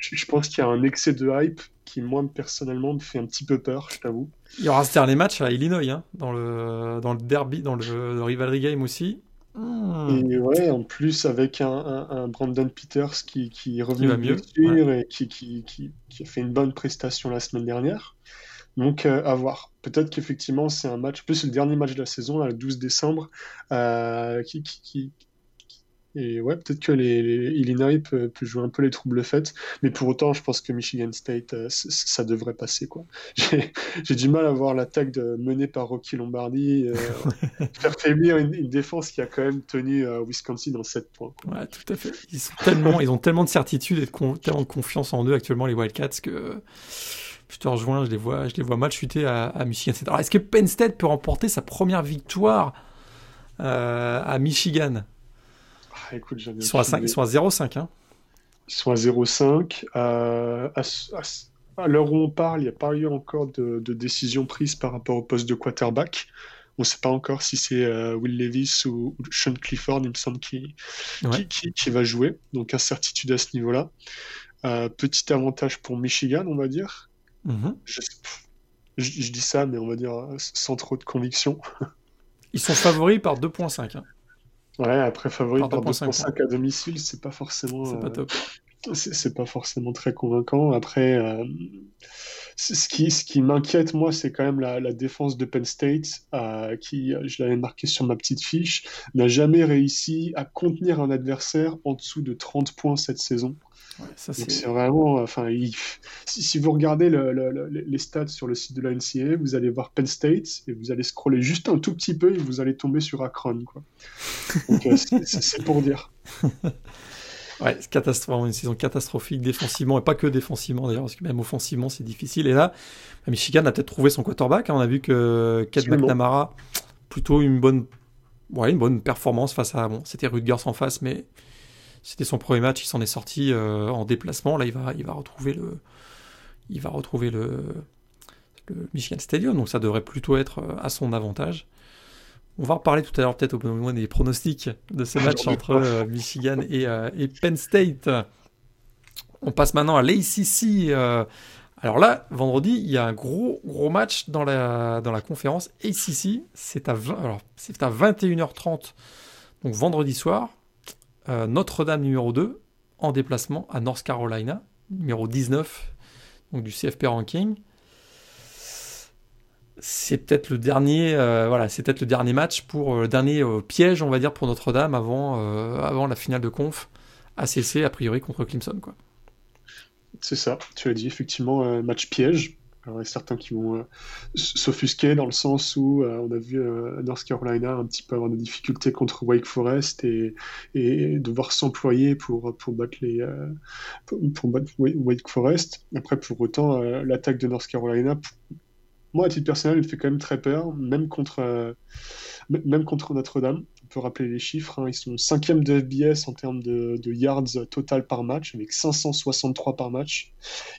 Je, pense qu'il y a un excès de hype qui, moi, personnellement, me fait un petit peu peur, je t'avoue. Il y aura ce dernier match à Illinois, hein, dans, le, dans le derby, dans le, le rivalry game aussi. Et ouais, en plus avec un, Brandon Peters qui, qui est revenu de blessure et qui, qui, qui, a fait une bonne prestation la semaine dernière. Donc euh, à voir. Peut-être qu'effectivement c'est un match, plus le dernier match de la saison, le 12 décembre, euh, qui, qui, et ouais, peut-être que les, Illinois peut, jouer un peu les troubles faits, mais pour autant, je pense que Michigan State, euh, ça devrait passer. quoi. J'ai du mal à voir l'attaque menée par Rocky Lombardi euh, faire faiblir une, défense qui a quand même tenu euh, Wisconsin dans 7 points. Ouais, tout à fait. Ils, sont tellement, ils ont tellement de certitude et de tellement de confiance en eux actuellement, les Wildcats, que je te rejoins, je les vois, je les vois mal chuter à, Michigan State. Alors, est-ce que Penn State peut remporter sa première victoire à Michigan? Ah, ils, sont à 5, ils sont à 0,5. Hein. Ils sont à 0,5. Euh, à, l'heure où on parle, il n'y a pas eu encore de, décision prise par rapport au poste de quarterback. On ne sait pas encore si c'est euh, Will Levis ou, Sean Clifford, il me semble, qui, qui, va jouer. Donc incertitude à ce niveau-là. Euh, petit avantage pour Michigan, on va dire. Mm-hmm. je, je, dis ça, mais on va dire sans trop de conviction. Ils sont favoris par 2,5. Hein. Ouais, après favori par 2.5 à domicile, c'est pas forcément. C'est pas euh, top. C'est pas forcément très convaincant. Après, euh, ce qui, ce qui m'inquiète, moi, c'est quand même la, la, défense de Penn State, euh, qui, je l'avais marqué sur ma petite fiche, n'a jamais réussi à contenir un adversaire en dessous de 30 points cette saison c'est vraiment, enfin, si, vous regardez les stats sur le site de la NCA, vous allez voir Penn State et vous allez scroller juste un tout petit peu et vous allez tomber sur Akron, quoi. Donc euh, c'est pour dire. Ouais, c'est catastrophe, une saison catastrophique défensivement et pas que défensivement d'ailleurs, parce que même offensivement c'est difficile. Et là, Michigan a peut-être trouvé son quarterback. Hein. On a vu que Kat McNamara, plutôt une bonne, ouais, une bonne performance face à, bon, c'était Rutgers en face, mais c'était son premier match, il s'en est sorti euh, en déplacement. Là, il va, il va retrouver le, il va retrouver le, Michigan Stadium, donc ça devrait plutôt être euh, à son avantage. On va reparler tout à l'heure peut-être au moment des pronostics de ce match entre euh, Michigan et, et, Penn State. On passe maintenant à l'ACC. alors là, vendredi, il y a un gros gros match dans la, dans la conférence ACC. C'est à, c'est à 21h30, donc vendredi soir. Euh, Notre-Dame numéro 2 en déplacement à North Carolina, numéro 19 donc du CFP ranking. C'est peut-être le dernier, euh, c'est peut-être le dernier match pour euh, le dernier piège, on va dire, pour Notre-Dame avant, avant la finale de conf ACC a priori contre Clemson. C'est ça, tu as dit effectivement match piège. Alors, il y a certains qui vont euh, s'offusquer dans le sens où euh, on a vu euh, North Carolina un petit peu avoir des difficultés contre Wake Forest et, devoir s'employer pour, pour battre les pour, battre Wake Forest. Après, pour autant, l'attaque de North Carolina, moi, à titre personnel, elle fait quand même très peur, même contre, même contre Notre-Dame peut rappeler les chiffres. Hein. Ils sont cinquième de FBS en termes de, yards total par match, avec 563 par match.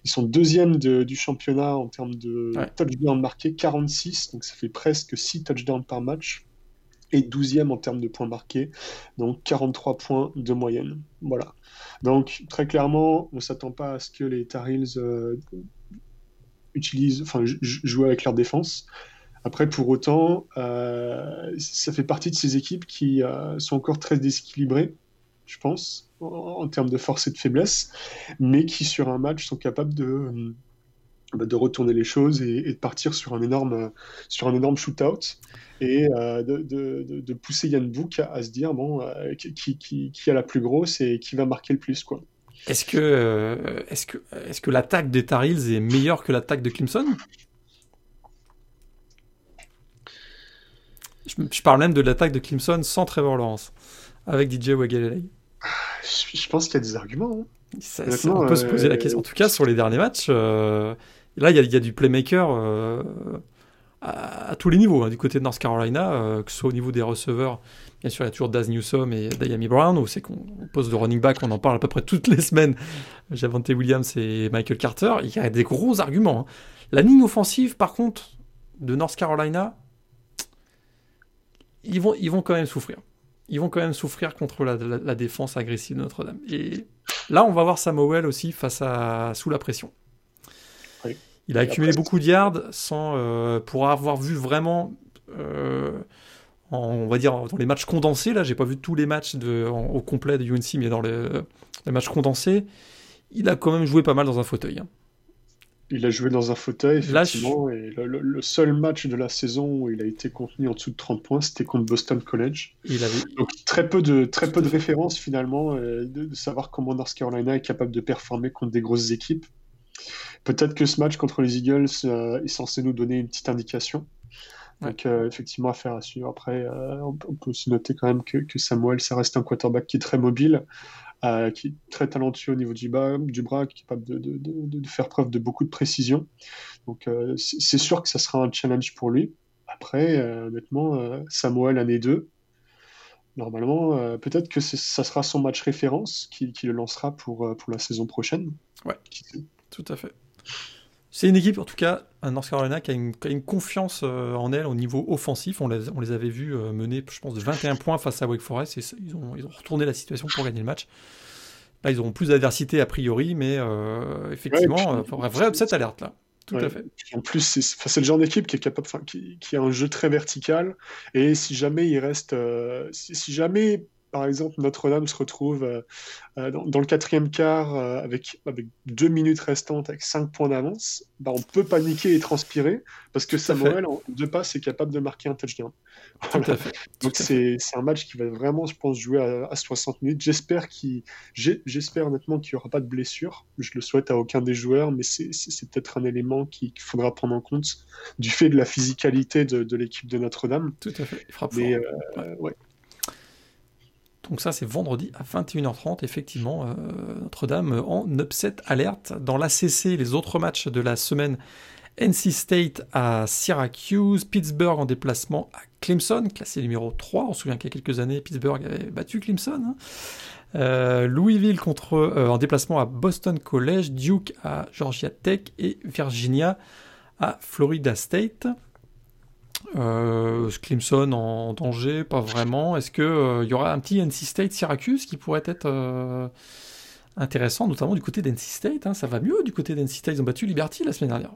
Ils sont deuxième du championnat en termes de touchdowns marqués, 46, donc ça fait presque 6 touchdowns par match. Et 12e en termes de points marqués, donc 43 points de moyenne. Voilà. Donc très clairement, on ne s'attend pas à ce que les Tar Heels euh, utilisent, enfin, jouent avec leur défense. Après, pour autant, euh, ça fait partie de ces équipes qui euh, sont encore très déséquilibrées. je pense, en, termes de force et de faiblesse, mais qui sur un match sont capables de, bah, de retourner les choses et, de partir sur un énorme, sur un énorme shootout et euh, de, de, pousser Yann Book à, se dire bon, euh, qui, qui, a la plus grosse et qui va marquer le plus. quoi. Est-ce que, euh, est-ce que, est-ce que l'attaque des Tar Heels est meilleure que l'attaque de Clemson? Je, parle même de l'attaque de Clemson sans Trevor Lawrence, avec DJ Wagalele. Je, pense qu'il y a des arguments. Hein. on peut se poser la question. En tout cas, sur les derniers matchs, là, il y, y, a du playmaker à, tous les niveaux. Hein, du côté de North Carolina, euh, que ce soit au niveau des receveurs, bien sûr, il y a toujours Daz Newsom et Diami Brown, où c'est qu'on pose de running back, on en parle à peu près toutes les semaines. Javante Williams et Michael Carter, il y a des gros arguments. Hein. La ligne offensive, par contre, de North Carolina, ils vont, ils vont quand même souffrir. Ils vont quand même souffrir contre la, défense agressive de Notre-Dame. Et là, on va voir Samuel aussi face à sous la pression. Il a accumulé beaucoup de yards sans, euh, pour avoir vu vraiment, euh, on va dire, dans les matchs condensés, là, j'ai pas vu tous les matchs de, au complet de UNC, mais dans les, matchs condensés, il a quand même joué pas mal dans un fauteuil. Hein. Il a joué dans un fauteuil, effectivement, et le, seul match de la saison où il a été contenu en dessous de 30 points, c'était contre Boston College. Il avait... Donc très peu de, très peu de références finalement, euh, de, de, savoir comment North Carolina est capable de performer contre des grosses équipes. Peut-être que ce match contre les Eagles euh, est censé nous donner une petite indication. Donc, euh, effectivement, affaire à suivre. Après, euh, on, peut aussi noter quand même que, Samuel, ça reste un quarterback qui est très mobile, qui est très talentueux au niveau du, bas, du bras, qui est capable de, faire preuve de beaucoup de précision. Donc, c'est sûr que ça sera un challenge pour lui. Après, honnêtement, Samuel, année 2, normalement, peut-être que ça sera son match référence qui, le lancera pour, pour la saison prochaine. Ouais, tout à fait. C'est une équipe, en tout cas, un North Carolina, qui a une, confiance euh, en elle au niveau offensif. On les, on les avait vus euh, mener, je pense, de 21 points face à Wake Forest. Et ils, ont, ils ont retourné la situation pour gagner le match. Là, ils auront plus d'adversité a priori, mais euh, effectivement, un vrai upset alerte là. Tout à fait. En plus, c'est le genre d'équipe qui est capable, qui, qui, a un jeu très vertical. Et si jamais il reste, si, jamais par exemple, Notre-Dame se retrouve euh, euh, dans, le quatrième quart euh, avec, avec deux minutes restantes, avec cinq points d'avance, bah, on peut paniquer et transpirer parce que Samuel, en deux passes, est capable de marquer un touchdown. Donc c'est un match qui va vraiment, je pense, jouer à, 60 minutes. J'espère j'espère honnêtement qu'il n'y aura pas de blessure. Je le souhaite à aucun des joueurs, mais c'est peut-être un élément qu'il faudra prendre en compte du fait de la physicalité de, l'équipe de Notre-Dame. Tout à fait. Il frappe mais, ouais. Donc ça, c'est vendredi à 21h30, effectivement, euh, Notre-Dame en upset alerte. Dans l'ACC, les autres matchs de la semaine, NC State à Syracuse, Pittsburgh en déplacement à Clemson, classé numéro 3. On se souvient qu'il y a quelques années, Pittsburgh avait battu Clemson. Hein. Euh, Louisville contre, euh, en déplacement à Boston College, Duke à Georgia Tech et Virginia à Florida State. Euh, Clemson en danger, pas vraiment. Est-ce qu'il euh, y aura un petit NC State Syracuse qui pourrait être euh, intéressant, notamment du côté d'NC State hein? Ça va mieux du côté d'NC State? Ils ont battu Liberty la semaine dernière.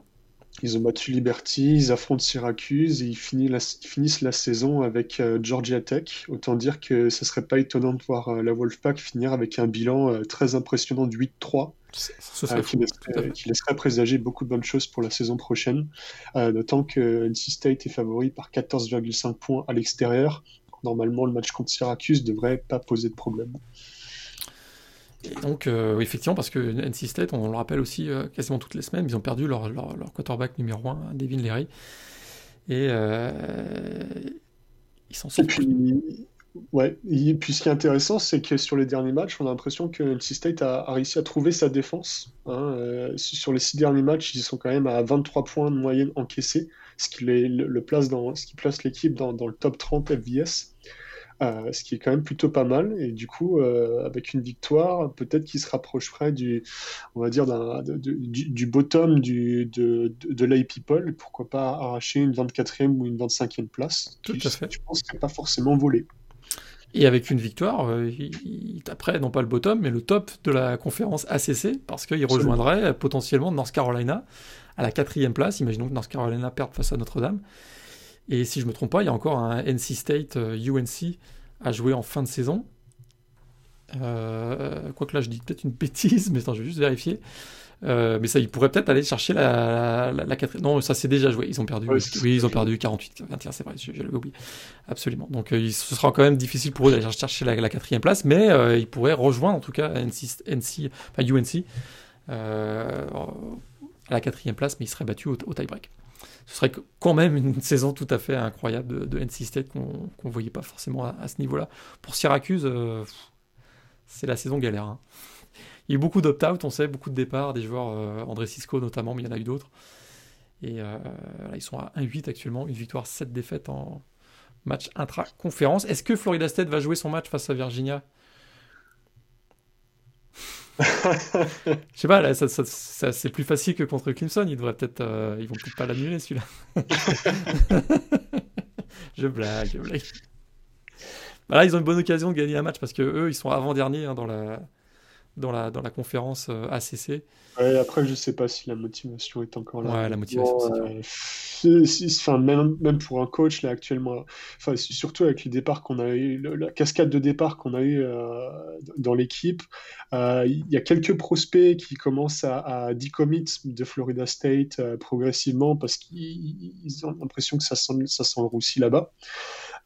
Ils ont battu Liberty, ils affrontent Syracuse et ils finissent la, saison avec Georgia Tech. Autant dire que ce serait pas étonnant de voir la Wolfpack finir avec un bilan très impressionnant de 8-3. Euh, qui, laisserait, présager beaucoup de bonnes choses pour la saison prochaine. Euh, D'autant que NC State est favori par 14,5 points à l'extérieur. Normalement, le match contre Syracuse devrait pas poser de problème. Et donc, euh, effectivement, parce que NC State, on le rappelle aussi quasiment toutes les semaines, ils ont perdu leur, quarterback numéro 1, Devin Leary. Et ils sont sortent. Ouais, et puis ce qui est intéressant, c'est que sur les derniers matchs, on a l'impression que NC State a, réussi à trouver sa défense. Hein. Euh, sur les six derniers matchs, ils sont quand même à 23 points de moyenne encaissés, ce qui, le, place dans, ce qui place l'équipe dans, le top 30 FVS, euh, ce qui est quand même plutôt pas mal. Et du coup, euh, avec une victoire, peut-être qu'il se rapprocherait du, on va dire, du, bottom du, de, de, People. Pourquoi pas arracher une 24e ou une 25e place Tout à fait. Je pense qu'il n'est pas forcément volé. Et avec une victoire, euh, il, taperait non pas le bottom, mais le top de la conférence ACC, parce qu'il rejoindrait potentiellement North Carolina à la quatrième place. Imaginons que North Carolina perde face à Notre-Dame. Et si je ne me trompe pas, il y a encore un NC State UNC euh, à jouer en fin de saison. Euh, Quoique là, je dis peut-être une bêtise, mais attends, je vais juste vérifier. Euh, mais ça, ils pourraient peut-être aller chercher la, la, quatrième. Non, ça c'est déjà joué. Ils ont perdu. oui, ils ont perdu 48, 21, c'est vrai, je, l'avais oublié. Absolument. Donc, euh, ce sera quand même difficile pour eux d'aller chercher la, quatrième place, mais euh, ils pourraient rejoindre en tout cas NC, NC enfin UNC à la quatrième place, mais ils seraient battus au, tie-break. Ce serait quand même une saison tout à fait incroyable de, NC State qu'on ne voyait pas forcément à, ce niveau-là. Pour Syracuse, c'est la saison galère. Hein. Il y a eu beaucoup d'opt-out, on sait, beaucoup de départs, des joueurs, euh, André Cisco notamment, mais il y en a eu d'autres. Et euh, là, ils sont à 1-8 actuellement, une victoire, 7 défaites en match intra-conférence. Est-ce que Florida State va jouer son match face à Virginia? Je sais pas, là, ça, c'est plus facile que contre Clemson. Ils devraient peut-être, euh, ils vont peut-être pas l'annuler celui-là. je blague, je blague. Bah là, ils ont une bonne occasion de gagner un match parce que eux, ils sont avant-derniers hein, dans la dans la, dans la conférence euh, ACC. Ouais, après, je sais pas si la motivation est encore là. Ouais, la motivation, euh, enfin, même, même pour un coach, là, actuellement, enfin, surtout avec les départs qu'on a eu, la cascade de départ qu'on a eu euh, dans l'équipe, il y a quelques prospects qui commencent à, à decommit de Florida State progressivement parce qu'ils ont l'impression que ça sent, ça sent le roussi là-bas.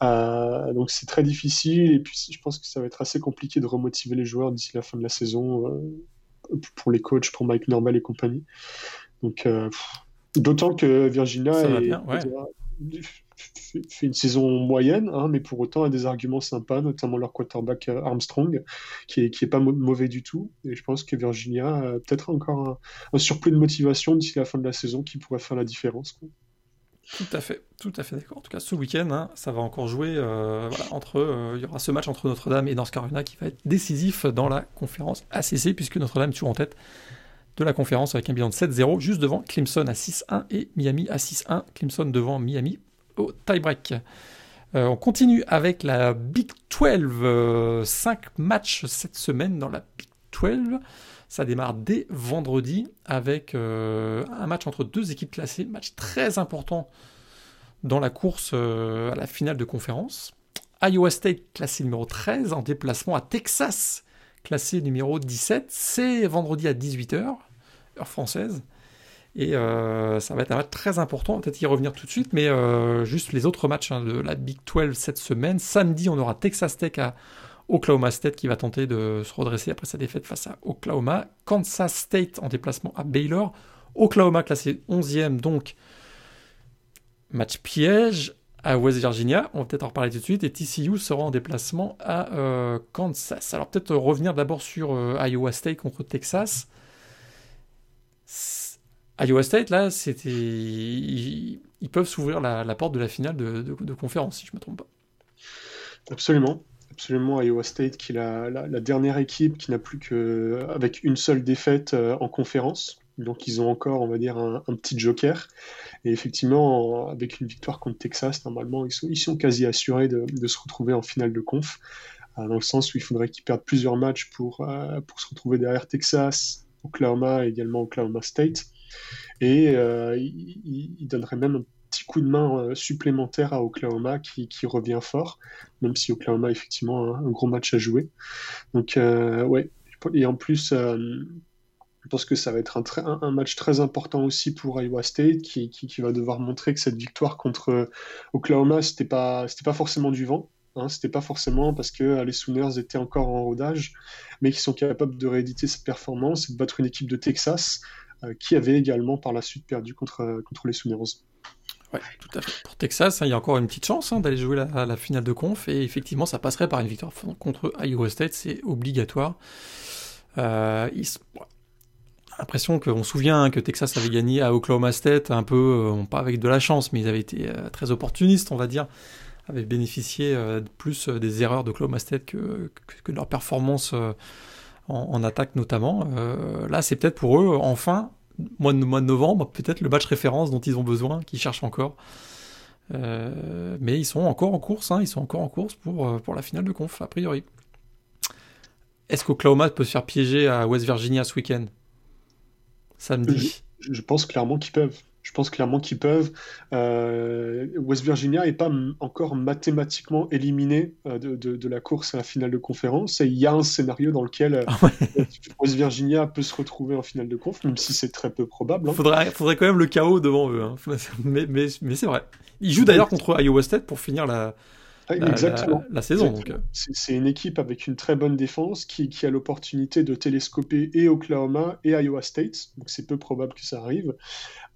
Euh, donc c'est très difficile et puis je pense que ça va être assez compliqué de remotiver les joueurs d'ici la fin de la saison euh, pour les coachs, pour Mike Normal et compagnie. Donc euh, d'autant que Virginia fait une saison moyenne, hein, mais pour autant a des arguments sympas, notamment leur quarterback Armstrong, qui est, qui est pas mauvais du tout. Et je pense que Virginia a peut-être encore un, surplus de motivation d'ici la fin de la saison qui pourrait faire la différence. Tout à fait, tout à fait d'accord. En tout cas, ce week-end, hein, ça va encore jouer euh, entre. Euh, il y aura ce match entre Notre-Dame et North Carolina qui va être décisif dans la conférence ACC, puisque Notre-Dame est toujours en tête de la conférence avec un bilan de 7-0, juste devant Clemson à 6-1 et Miami à 6-1. Clemson devant Miami au tie-break. Euh, on continue avec la Big 12. 5 matchs cette semaine dans la Big 12. Ça démarre dès vendredi avec euh, un match entre deux équipes classées, match très important dans la course euh, à la finale de conférence. Iowa State classé numéro 13 en déplacement à Texas classé numéro 17. C'est vendredi à 18h, heure française. Et euh, ça va être un match très important, peut-être y revenir tout de suite, mais juste les autres matchs hein, de la Big 12 cette semaine. Samedi, on aura Texas Tech à Oklahoma State qui va tenter de se redresser après sa défaite face à Oklahoma. Kansas State en déplacement à Baylor. Oklahoma classé 11e, donc match piège à West Virginia. On va peut-être en reparler tout de suite. Et TCU sera en déplacement à euh, Kansas. Alors peut-être revenir d'abord sur euh, Iowa State contre Texas. Iowa State, là, c'était. Ils, peuvent s'ouvrir la, porte de la finale de, de conférence, si je ne me trompe pas. Absolument absolument Iowa State, qui est la, dernière équipe qui n'a plus qu'avec une seule défaite euh, en conférence. Donc ils ont encore, on va dire, un, petit joker. Et effectivement, avec une victoire contre Texas, normalement, ils sont, ils sont quasi assurés de, se retrouver en finale de conf. Euh, dans le sens où il faudrait qu'ils perdent plusieurs matchs pour, euh, pour se retrouver derrière Texas, Oklahoma et également Oklahoma State. Et ils il donnerait même petit coup de main euh, supplémentaire à Oklahoma qui, revient fort, même si Oklahoma a effectivement un, gros match à jouer. Donc, euh, ouais. Et en plus, euh, je pense que ça va être un, un, match très important aussi pour Iowa State qui, va devoir montrer que cette victoire contre Oklahoma, c'était pas, c'était pas forcément du vent. Hein, c'était pas forcément parce que les Sooners étaient encore en rodage, mais qui sont capables de rééditer cette performance et de battre une équipe de Texas qui avait également par la suite perdu contre, contre les Sooners. Ouais, tout à fait. Pour Texas, hein, il y a encore une petite chance hein, d'aller jouer la, la, finale de conf, et effectivement, ça passerait par une victoire contre Iowa State, c'est obligatoire. Euh, L'impression qu'on se souvient que Texas avait gagné à Oklahoma State, un peu, euh, pas avec de la chance, mais ils avaient été euh, très opportunistes, on va dire, avaient bénéficié plus des erreurs d'Oklahoma State que, que, de leur performance en, en, attaque notamment. là, c'est peut-être pour eux, enfin, mois de, novembre, peut-être le match référence dont ils ont besoin, qu'ils cherchent encore. Euh, mais ils sont encore en course, hein, ils sont encore en course pour, euh, pour la finale de conf, a priori. Est-ce qu'Oklahoma peut se faire piéger à West Virginia ce week-end? Samedi je, pense clairement qu'ils peuvent. Je pense clairement qu'ils peuvent. Euh, West Virginia n'est pas encore mathématiquement éliminé euh, de, la course à la finale de conférence. Et il y a un scénario dans lequel euh, ah West Virginia peut se retrouver en finale de conf, même si c'est très peu probable. Il hein. faudrait, faudrait, quand même le chaos devant eux. Hein. Mais, mais, mais c'est vrai. Ils jouent d'ailleurs contre Iowa State pour finir la, Exactement. La, saison. Euh. C'est une équipe avec une très bonne défense qui, qui a l'opportunité de télescoper et Oklahoma et Iowa State. Donc c'est peu probable que ça arrive.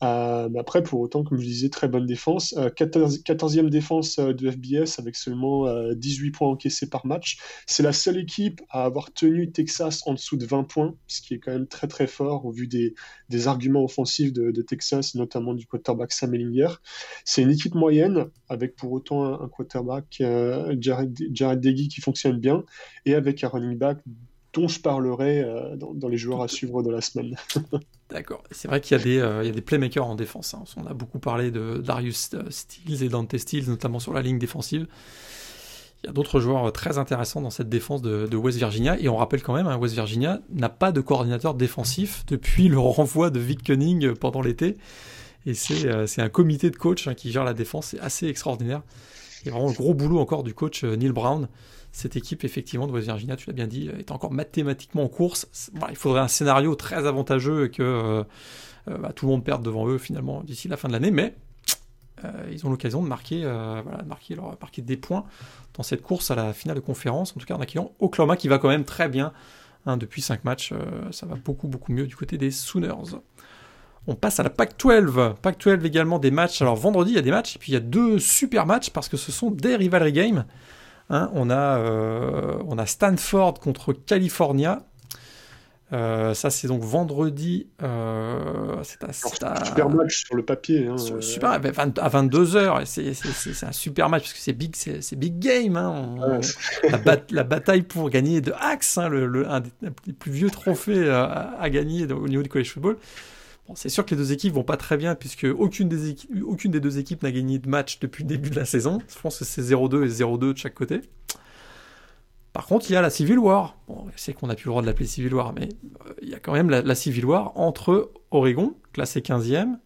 Euh, après, pour autant, comme je disais, très bonne défense. 14, euh, e défense de FBS avec seulement 18 points encaissés par match. C'est la seule équipe à avoir tenu Texas en dessous de 20 points, ce qui est quand même très très fort au vu des, arguments offensifs de, Texas, notamment du quarterback Sam Ellinger. C'est une équipe moyenne avec pour autant un, quarterback euh, Jared, Jared Deggy qui fonctionne bien, et avec un running back dont je parlerai euh, dans, les joueurs à suivre de la semaine. D'accord. C'est vrai qu'il y, a des, euh, playmakers en défense. Hein. On a beaucoup parlé de Darius Steels et Dante Steels, notamment sur la ligne défensive. Il y a d'autres joueurs très intéressants dans cette défense de, West Virginia. Et on rappelle quand même, hein, West Virginia n'a pas de coordinateur défensif depuis le renvoi de Vic Cunning pendant l'été. Et c'est un comité de coach hein, qui gère la défense. C'est assez extraordinaire. Il y a vraiment le gros boulot encore du coach euh, Neil Brown. Cette équipe, effectivement, de West Virginia, tu l'as bien dit, est encore mathématiquement en course. il faudrait un scénario très avantageux et que euh, euh, bah, tout le monde perde devant eux, finalement, d'ici la fin de l'année. Mais ils ont l'occasion de marquer, leur, marquer des points dans cette course à la finale de conférence. En tout cas, en accueillant Oklahoma qui va quand même très bien. Hein, depuis 5 matchs, ça va beaucoup, beaucoup mieux du côté des Sooners. On passe à la PAC 12. PAC 12 également des matchs. Alors vendredi, il y a des matchs, et puis il y a deux super matchs parce que ce sont des rivalry games. Hein, on, a, euh, on a Stanford contre California. Euh, ça, c'est donc vendredi. Euh, c'est un super match sur le papier. Hein, super, à 22h. C'est un super match parce que c'est big, game. Hein. la, bataille pour gagner de Axe, hein, le, un des plus vieux trophées à, à gagner au niveau du college football c'est sûr que les deux équipes vont pas très bien puisque aucune des, deux équipes n'a gagné de match depuis le début de la saison. Je pense que c'est 0-2 et 0-2 de chaque côté. Par contre, il y a la Civil War. Bon, je sais qu'on n'a plus le droit de l'appeler Civil War, mais euh, il y a quand même la, Civil War entre Oregon, classé 15e,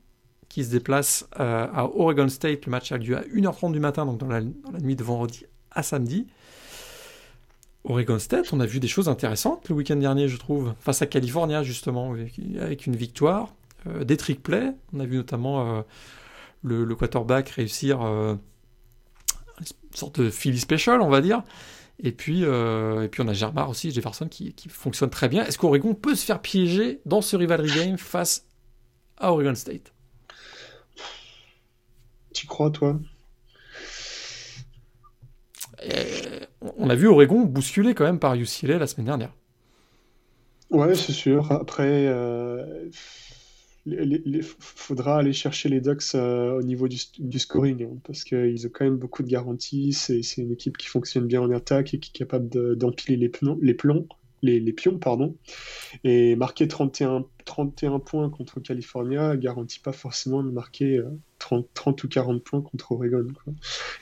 qui se déplace euh, à Oregon State. Le match a lieu à 1h30 du matin, donc dans la, dans la nuit de vendredi à samedi. Oregon State, on a vu des choses intéressantes le week-end dernier, je trouve, face à California, justement, avec une victoire. Euh, des trick plays. On a vu notamment euh, le, quarterback réussir euh, une sorte de Philly special, on va dire. Et puis, et puis on a Germar aussi, Jefferson, qui, qui fonctionne très bien. Est-ce qu'Oregon peut se faire piéger dans ce rivalry game face à Oregon State? Tu crois, toi? On a vu Oregon bousculé quand même par UCLA la semaine dernière. Ouais, c'est sûr. Après, il faudra aller chercher les Ducks euh, au niveau du, scoring, hein, parce qu'ils ont quand même beaucoup de garanties. C'est une équipe qui fonctionne bien en attaque et qui est capable d'empiler les, les, pions. Pardon. Et marquer 31, 31 points contre California garantit pas forcément de marquer 30, euh, 30, ou 40 points contre Oregon.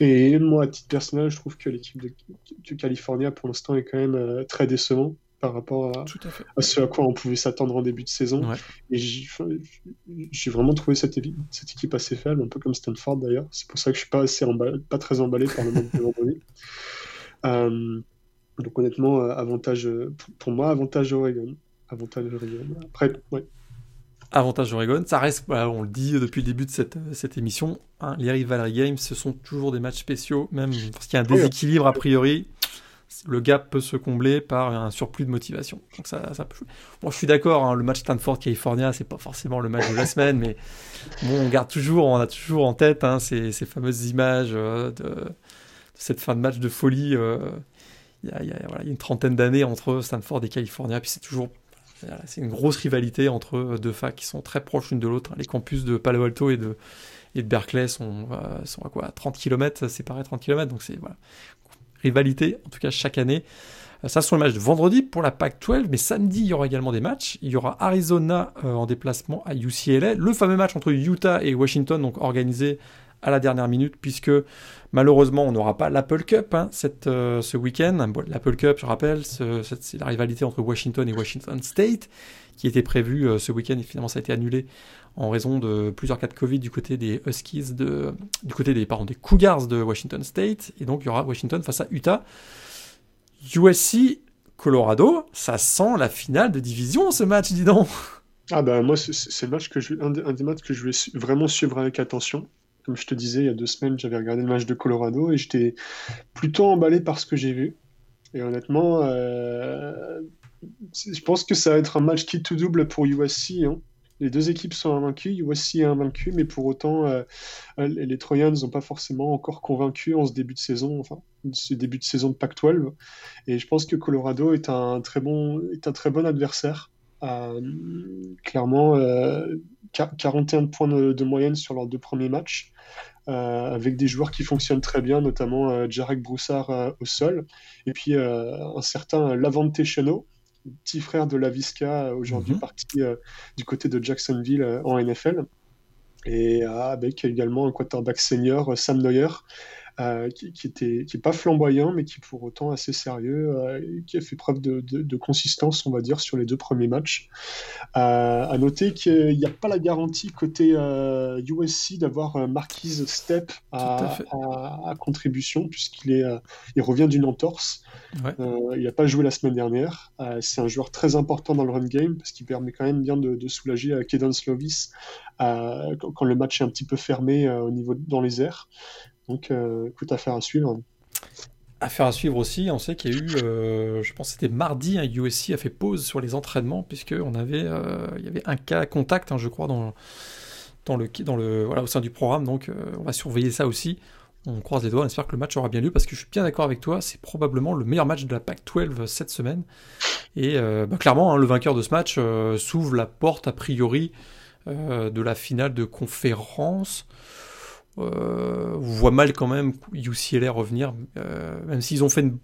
Et moi, à titre personnel, je trouve que l'équipe de, California, pour l'instant, est quand même euh, très décevant par rapport à, ce à quoi on pouvait s'attendre en début de saison. Et j'ai vraiment trouvé cette, cette, équipe assez faible, un peu comme Stanford d'ailleurs. C'est pour ça que je suis pas, assez pas très emballé par le match de vendredi. Euh, donc honnêtement, euh, avantage pour moi, avantage Oregon. Avantage Oregon. Après, ouais. Avantage Oregon, ça reste, on le dit depuis le début de cette, cette émission, hein, les Rivalry Games, ce sont toujours des matchs spéciaux, même parce qu'il y a un déséquilibre a priori le gap peut se combler par un surplus de motivation. Donc ça, ça Bon, je suis d'accord, hein, le match Stanford-California, c'est pas forcément le match de la semaine, mais bon, on garde toujours, on a toujours en tête hein, ces, fameuses images euh, de, cette fin de match de folie. Euh, il y, a, une trentaine d'années entre Stanford et California, puis c'est toujours c'est une grosse rivalité entre deux facs qui sont très proches l'une de l'autre. Les campus de Palo Alto et de, Berkeley sont, euh, sont à quoi 30 km, séparés 30 km, donc c'est voilà, rivalité, en tout cas chaque année. Euh, ça, sont les matchs de vendredi pour la PAC 12, mais samedi, il y aura également des matchs. Il y aura Arizona euh, en déplacement à UCLA, le fameux match entre Utah et Washington, donc organisé à la dernière minute, puisque malheureusement, on n'aura pas l'Apple Cup hein, euh, ce week-end. L'Apple Cup, je rappelle, c'est la rivalité entre Washington et Washington State, qui était prévue ce week-end, et finalement ça a été annulé en raison de plusieurs cas de Covid du côté des Huskies, du côté des, pardon, des Cougars de Washington State, et donc il y aura Washington face à Utah. USC, Colorado, ça sent la finale de division ce match, dis donc. Ah bah moi c'est match un, des, matchs que je vais vraiment suivre avec attention. Comme je te disais, il y a deux semaines, j'avais regardé le match de Colorado et j'étais plutôt emballé par ce que j'ai vu. Et honnêtement, euh, je pense que ça va être un match qui tout double pour USC. Hein. Les deux équipes sont invaincues, USC est invaincu, mais pour autant, euh, les Trojans n'ont pas forcément encore convaincu en ce début de saison, enfin, ce début de saison de Pac-12. Et je pense que Colorado est un très bon, adversaire. Euh, clairement, 41 euh, points de, moyenne sur leurs deux premiers matchs. avec des joueurs qui fonctionnent très bien, notamment Jarek Broussard au sol, et puis un certain Lavante Cheno, petit frère de Lavisca, aujourd'hui mhm. parti euh, du côté de Jacksonville euh, en NFL. Et euh, avec également un quarterback senior, Sam Neuer, euh, qui, qui, était qui est pas flamboyant, mais qui pour autant assez sérieux, euh, et qui a fait preuve de, de, de, consistance, on va dire, sur les deux premiers matchs. Euh, à noter qu'il n'y a pas la garantie côté USC euh, d'avoir Marquise Step à, à, à contribution, puisqu'il est il revient d'une entorse. Ouais. il n'a pas joué la semaine dernière. c'est un joueur très important dans le run game parce qu'il permet quand même bien de, de soulager à Kedon Slovis quand, quand, le match est un petit peu fermé au niveau dans les airs. Donc, euh, écoute, affaire à suivre. Affaire à suivre aussi, on sait qu'il y a eu, euh, je pense que c'était mardi, un USC a fait pause sur les entraînements, puisqu'on avait, euh, il y avait un cas contact, hein, je crois, dans, dans le, dans le, voilà, au sein du programme, donc on va surveiller ça aussi. On croise les doigts, on espère que le match aura bien lieu, parce que je suis bien d'accord avec toi, c'est probablement le meilleur match de la PAC-12 cette semaine. Et bah, clairement, hein, le vainqueur de ce match s'ouvre la porte, a priori, de la finale de conférence. Euh, on voit mal quand même UCLA revenir, euh, même s'ils ont fait une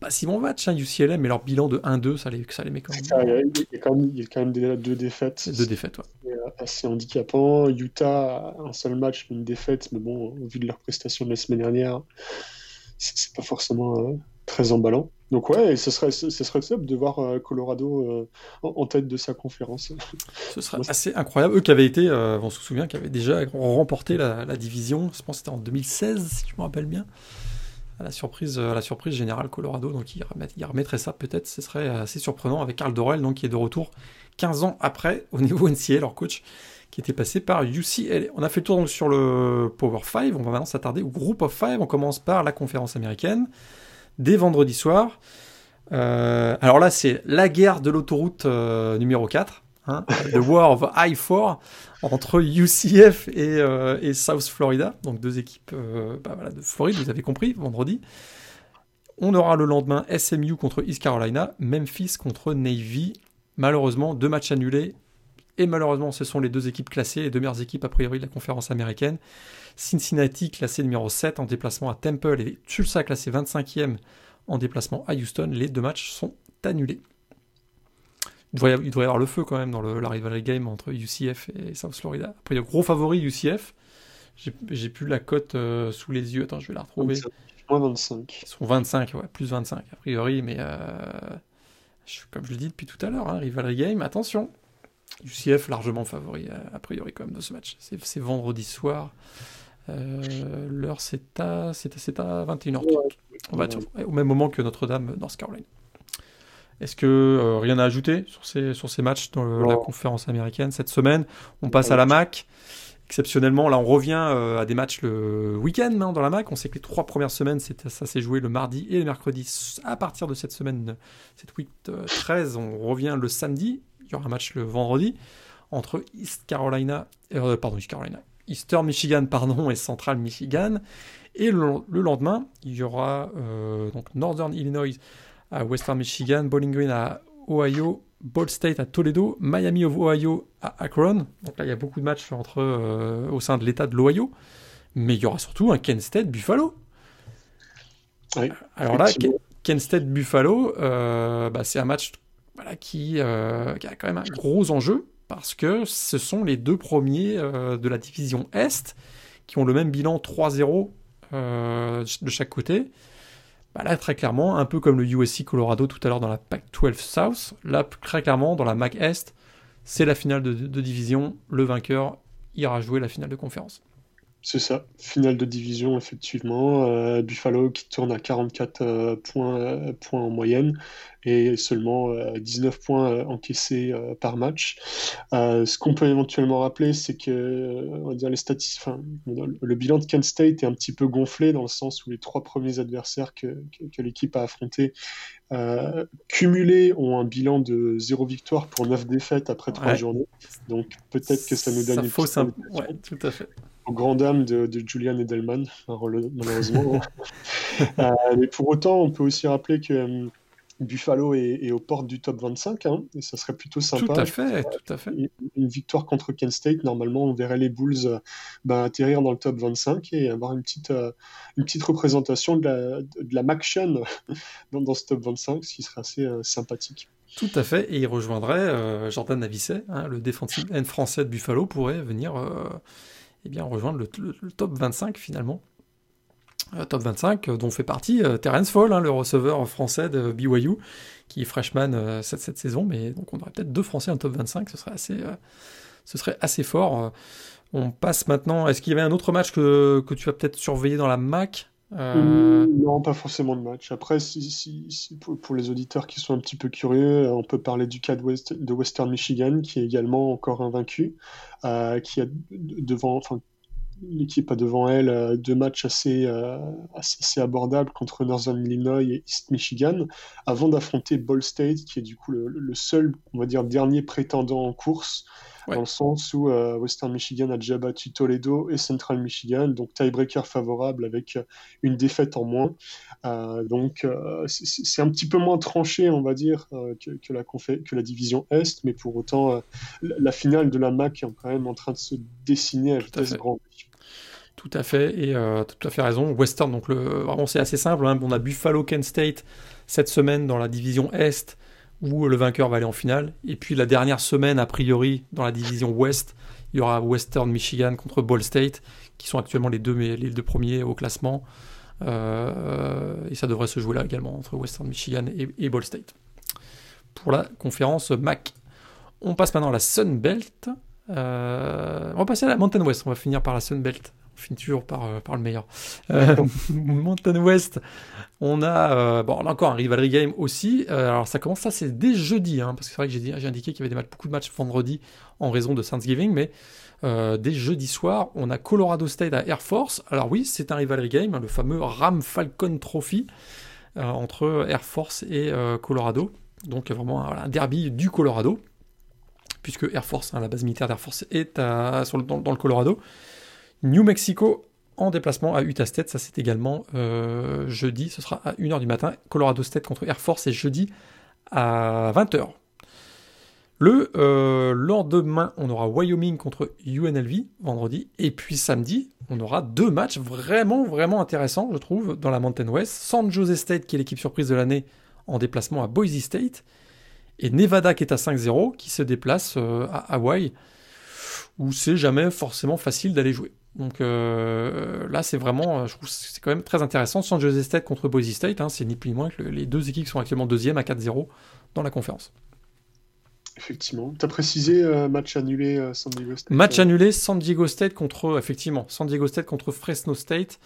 pas si bon match, hein, UCLA, mais leur bilan de 1-2, ça les, ça les met quand même. il, y a quand même, il y a quand même deux défaites. Deux défaites, ouais. Euh, assez handicapant. Utah, un seul match, mais une défaite, mais bon, au vu de leur prestation de la semaine dernière, c'est pas forcément très emballant. Donc ouais, ce serait, ce serait top de voir euh, Colorado euh, en, tête de sa conférence. Ce serait assez incroyable. Eux qui avaient été, euh, on se souvient, qui avaient déjà remporté la, division, je pense que c'était en 2016, si je me rappelle bien. À la surprise, à la surprise générale Colorado, donc remettraient, remettraient ça peut-être, ce serait assez surprenant avec Carl Dorel, donc qui est de retour 15 ans après au niveau NCA, leur coach, qui était passé par UCLA. On a fait le tour donc sur le Power 5, on va maintenant s'attarder au Group of 5, on commence par la conférence américaine dès vendredi soir. Euh, alors là, c'est la guerre de l'autoroute euh, numéro 4, hein, The War of I-4, entre UCF euh, et, South Florida, donc deux équipes bah voilà, de Floride, vous avez compris, vendredi. On aura le lendemain SMU contre East Carolina, Memphis contre Navy. Malheureusement, deux matchs annulés. Et malheureusement, ce sont les deux équipes classées, les deux meilleures équipes a priori de la conférence américaine. Cincinnati classé numéro 7 en déplacement à Temple et Tulsa classé 25e en déplacement à Houston. Les deux matchs sont annulés. Il devrait, y avoir le feu quand même dans le, la rivalry game entre UCF et South Florida. Après, il y a gros favori UCF. J'ai plus la cote euh, sous les yeux. Attends, je vais la retrouver. Moins 25. Ils sont 25, ouais, plus 25 a priori, mais euh, comme je le dis depuis tout à l'heure, hein, rivalry game, attention. UCF largement favori a, priori quand même de ce match. C'est vendredi soir. Euh, l'heure, c'est à, c'est à, 21h30. On va au même moment que Notre-Dame, North Carolina. Est-ce que euh, rien à ajouter sur ces, sur ces matchs dans la conférence américaine cette semaine? On passe à la MAC. Exceptionnellement, là, on revient euh, à des matchs le week-end hein, dans la MAC. On sait que les trois premières semaines, ça s'est joué le mardi et le mercredi. À partir de cette semaine, cette week 13, on revient le samedi. Il y aura un match le vendredi entre East Carolina, pardon, East Carolina, Eastern Michigan pardon, et Central Michigan. Et le, lendemain, il y aura euh, donc Northern Illinois à Western Michigan, Bowling Green à Ohio, Ball State à Toledo, Miami of Ohio à Akron. Donc là, il y a beaucoup de matchs entre, euh, au sein de l'État de l'Ohio. Mais il y aura surtout un Kent State Buffalo. Alors là, Kent State Buffalo, euh, bah, c'est un match voilà, qui, qui, a quand même un gros enjeu parce que ce sont les deux premiers euh, de la division Est qui ont le même bilan 3-0 de chaque côté. Bah là, très clairement, un peu comme le USC Colorado tout à l'heure dans la Pac-12 South, là, très clairement, dans la MAC Est, c'est la finale de, division. Le vainqueur ira jouer la finale de conférence. C'est ça, finale de division, effectivement. Euh, Buffalo qui tourne à 44 euh, points, euh, points en moyenne et seulement 19 points encaissés par match. ce qu'on peut éventuellement rappeler, c'est que on va dire les statistiques, le bilan de Kent State est un petit peu gonflé dans le sens où les trois premiers adversaires que, que, l'équipe a affrontés cumulés ont un bilan de 0 victoire pour 9 défaites après 3 journées. Donc peut-être que ça nous donne ça une fausse un... ouais, tout à fait aux grand dames de, Julian Edelman, malheureusement. euh, mais pour autant, on peut aussi rappeler que euh, Buffalo est, aux portes du top 25, hein, et ça serait plutôt sympa. Tout à fait, tout à fait. Une, victoire contre Kent State, normalement, on verrait les Bulls euh, bah, atterrir dans le top 25 et avoir une petite, euh, une petite représentation de la, de la dans, dans, ce top 25, ce qui serait assez sympathique. Tout à fait, et il rejoindrait Jordan Navisset, hein, le défensif N français de Buffalo, pourrait venir eh bien, rejoindre le, top 25 finalement. Euh, top 25 euh, dont fait partie euh, Terence Fall, hein, le receveur français de BYU, qui est freshman cette, cette, saison, mais donc on aurait peut-être deux Français en top 25, ce serait assez, ce serait assez fort. on passe maintenant, est-ce qu'il y avait un autre match que, que tu vas peut-être surveiller dans la MAC Non, pas forcément de match. Après, pour, les auditeurs qui sont un petit peu curieux, on peut parler du cas de, West, de Western Michigan, qui est également encore invaincu. Euh, qui a devant, l'équipe a devant elle euh, deux matchs assez, euh, assez, abordables contre Northern Illinois et East Michigan, avant d'affronter Ball State, qui est du coup le, seul, on va dire, dernier prétendant en course, dans le sens où Western Michigan a déjà battu Toledo et Central Michigan, donc tiebreaker favorable avec une défaite en moins. Euh, donc euh, c'est un petit peu moins tranché, on va dire, euh, que, la que, la division Est, mais pour autant, la, finale de la MAC est quand même en train de se dessiner à vitesse grand tout à fait, et euh, tout à fait raison. Western, donc le, vraiment c'est assez simple. Hein. On a Buffalo Kent State cette semaine dans la division Est, où le vainqueur va aller en finale. Et puis la dernière semaine, a priori, dans la division Ouest, il y aura Western Michigan contre Ball State, qui sont actuellement les deux, premiers au classement. Euh, et ça devrait se jouer là également entre Western Michigan et, Ball State. Pour la conférence MAC. On passe maintenant à la Sun Belt. Euh, on va passer à la Mountain West. On va finir par la Sun Belt. On finit toujours par, euh, par le meilleur. Mountain West, on a, bon, encore un rivalry game aussi. alors ça commence, ça c'est dès jeudi, hein, parce que c'est vrai que j'ai indiqué qu'il y avait des beaucoup de matchs vendredi en raison de Thanksgiving, mais euh, dès jeudi soir, on a Colorado State à Air Force. Alors oui, c'est un rivalry game, hein, le fameux Ram Falcon Trophy euh, entre Air Force et euh, Colorado. Donc vraiment un, derby du Colorado, puisque Air Force, hein, la base militaire d'Air Force, est dans, le Colorado. New Mexico en déplacement à Utah State, ça c'est également jeudi, ce sera à 1h du matin. Colorado State contre Air Force et jeudi à 20h. Le euh, lendemain, on aura Wyoming contre UNLV vendredi. Et puis samedi, on aura deux matchs vraiment, vraiment intéressants, je trouve, dans la Mountain West. San Jose State, qui est l'équipe surprise de l'année, en déplacement à Boise State. Et Nevada, qui est à 5-0, qui se déplace euh, à Hawaï, où c'est jamais forcément facile d'aller jouer. Donc euh, là, c'est vraiment, je trouve c'est quand même très intéressant. San Jose State contre Boise State, hein, c'est ni plus ni moins que les deux équipes sont actuellement deuxième à 4-0 dans la conférence. Effectivement. Tu as précisé euh, match annulé euh, San Diego State Match euh. annulé San Diego State contre, effectivement, San Diego State contre Fresno State.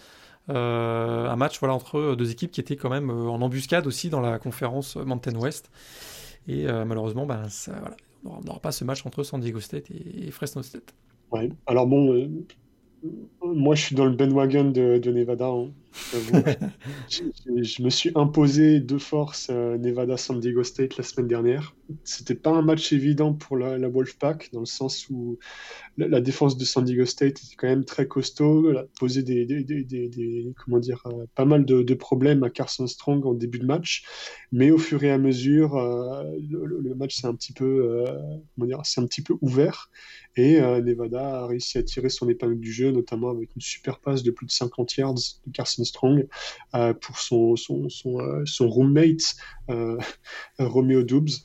un match voilà, entre deux équipes qui étaient quand même en embuscade aussi dans la conférence Mountain West. Et malheureusement, ben, ça, voilà, on n'aura pas ce match entre San Diego State et, Fresno State. Ouais. Alors bon, moi, je suis dans le bandwagon de, de Nevada. Hein, je, me suis imposé de force euh, Nevada San Diego State la semaine dernière. C'était pas un match évident pour la, Wolfpack, dans le sens où la, défense de San Diego State était quand même très costaud, elle a posé des, des, des, comment dire, euh, pas mal de, problèmes à Carson Strong en début de match. Mais au fur et à mesure, euh, le, match s'est un petit peu, comment dire, c'est un petit peu ouvert. Et euh, Nevada a réussi à tirer son épingle du jeu, notamment avec une super passe de plus de 50 yards de Carson Strong euh, pour son, son, son, euh, son roommate Romeo Doubs.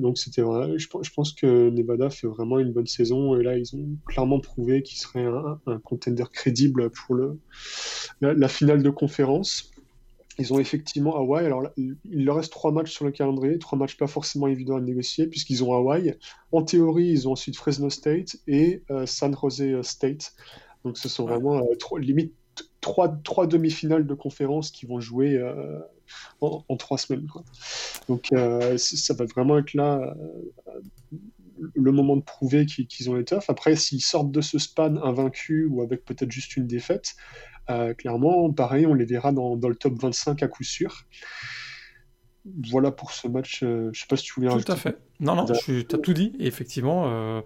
donc c'était je, je, pense que Nevada fait vraiment une bonne saison et là ils ont clairement prouvé qu'ils seraient un, un, contender crédible pour le, la finale de conférence. Ils ont effectivement Hawaï. Alors il leur reste trois matchs sur le calendrier, trois matchs pas forcément évidents à négocier, puisqu'ils ont Hawaï. En théorie, ils ont ensuite Fresno State et euh, San Jose State. Donc ce sont vraiment euh, trois, limite trois, trois demi-finales de conférence qui vont jouer euh, en, trois semaines. Donc ça va vraiment être là le moment de prouver qu'ils ont les toughs. Après, s'ils sortent de ce span invaincus ou avec peut-être juste une défaite, euh, clairement, pareil, on les verra dans, le top 25 à coup sûr. Voilà pour ce match. Euh, je sais pas si tu voulais Tout à fait. Non, non, tu as tout dit. Et effectivement, euh,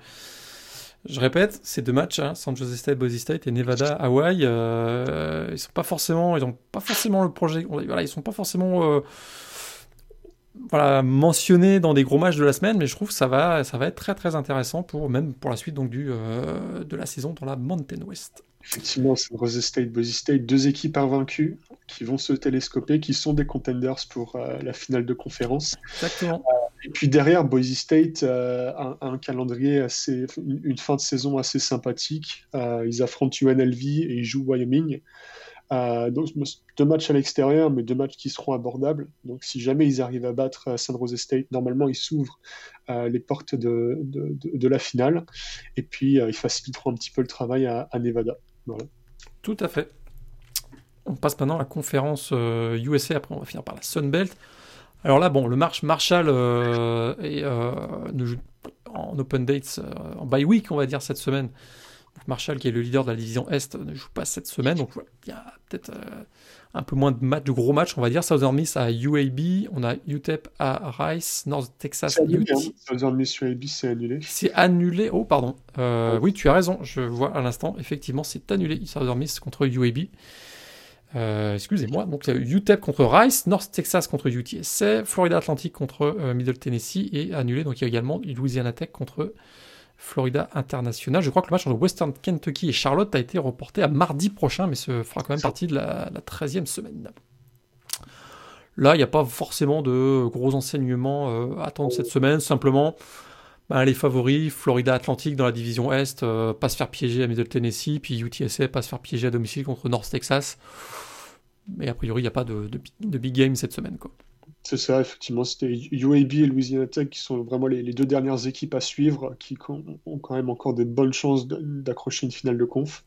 je répète, ces deux matchs, hein, San Jose State, Boise State et Nevada, Hawaii, ils sont pas forcément, ils ont pas forcément le projet. Voilà, ils sont pas forcément voilà, mentionné dans des gros matchs de la semaine, mais je trouve que ça va, ça va être très très intéressant pour même pour la suite donc du de la saison dans la Mountain West. Effectivement, c'est Rose State, Boise State, deux équipes invaincues qui vont se télescoper, qui sont des contenders pour euh, la finale de conférence. Exactement. Euh, et puis derrière, Boise State euh, a, un calendrier assez, une, fin de saison assez sympathique. ils affrontent UNLV et ils jouent Wyoming. donc deux matchs à l'extérieur, mais deux matchs qui seront abordables. Donc si jamais ils arrivent à battre San Rose State, normalement ils s'ouvrent les portes de, de, de, la finale. Et puis ils faciliteront un petit peu le travail à Nevada. Tout à fait. On passe maintenant à la conférence USA, euh, après on va finir par la Sun Belt. Alors là, bon, le March Marshall euh, est, euh, en open dates, en bye week, on va dire, cette semaine. Marshall, qui est le leader de la division Est, ne joue pas cette semaine. Donc il y a peut-être un peu moins de, matchs, de gros matchs, on va dire. Southern Miss à UAB, on a UTEP à Rice, North Texas à UT. Hein. Southern Miss UAB, c'est annulé. C'est annulé. Oh, pardon. Euh, oui, tu as raison. Je vois à l'instant, effectivement, c'est annulé. Southern Miss contre UAB. Euh, excusez-moi. Donc, UTEP contre Rice, North Texas contre UTSA, Florida Atlantic contre euh, Middle Tennessee et annulé. Donc, il y a également Louisiana Tech contre Florida International. Je crois que le match entre Western Kentucky et Charlotte a été reporté à mardi prochain, mais ce fera quand même partie de la, 13e semaine. Là, il n'y a pas forcément de gros enseignements euh, à attendre cette semaine. Simplement, bah, les favoris, Florida Atlantic dans la division Est, euh, pas se faire piéger à Middle Tennessee, puis UTSA pas se faire piéger à domicile contre North Texas. Mais a priori, il n'y a pas de, big game cette semaine. Quoi. C'est ça, effectivement. C'était UAB et Louisiana Tech qui sont vraiment les, deux dernières équipes à suivre, qui ont quand même encore des bonnes chances d'accrocher une finale de conf.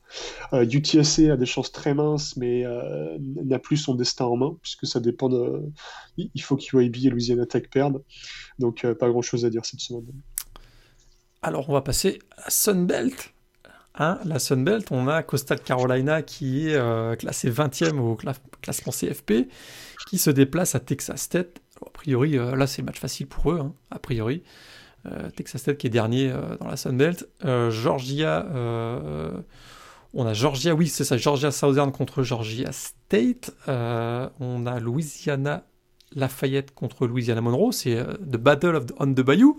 Euh, a des chances très minces, mais euh, n'a plus son destin en main, puisque ça dépend de. Il faut qu'UAB et Louisiana Tech perdent. Donc, euh, pas grand chose à dire cette semaine. Alors, on va passer à Sunbelt. Hein, la Sunbelt, on a Coastal Carolina qui est classé 20e au classement CFP qui se déplace à Texas Tech. A priori, euh, là c'est match facile pour eux, hein, a priori. Euh, Texas Tech qui est dernier euh, dans la Sun Belt. Georgia, on a Georgia, oui c'est ça, Georgia Southern contre Georgia State. on a Louisiana Lafayette contre Louisiana Monroe, c'est The Battle of on the Bayou.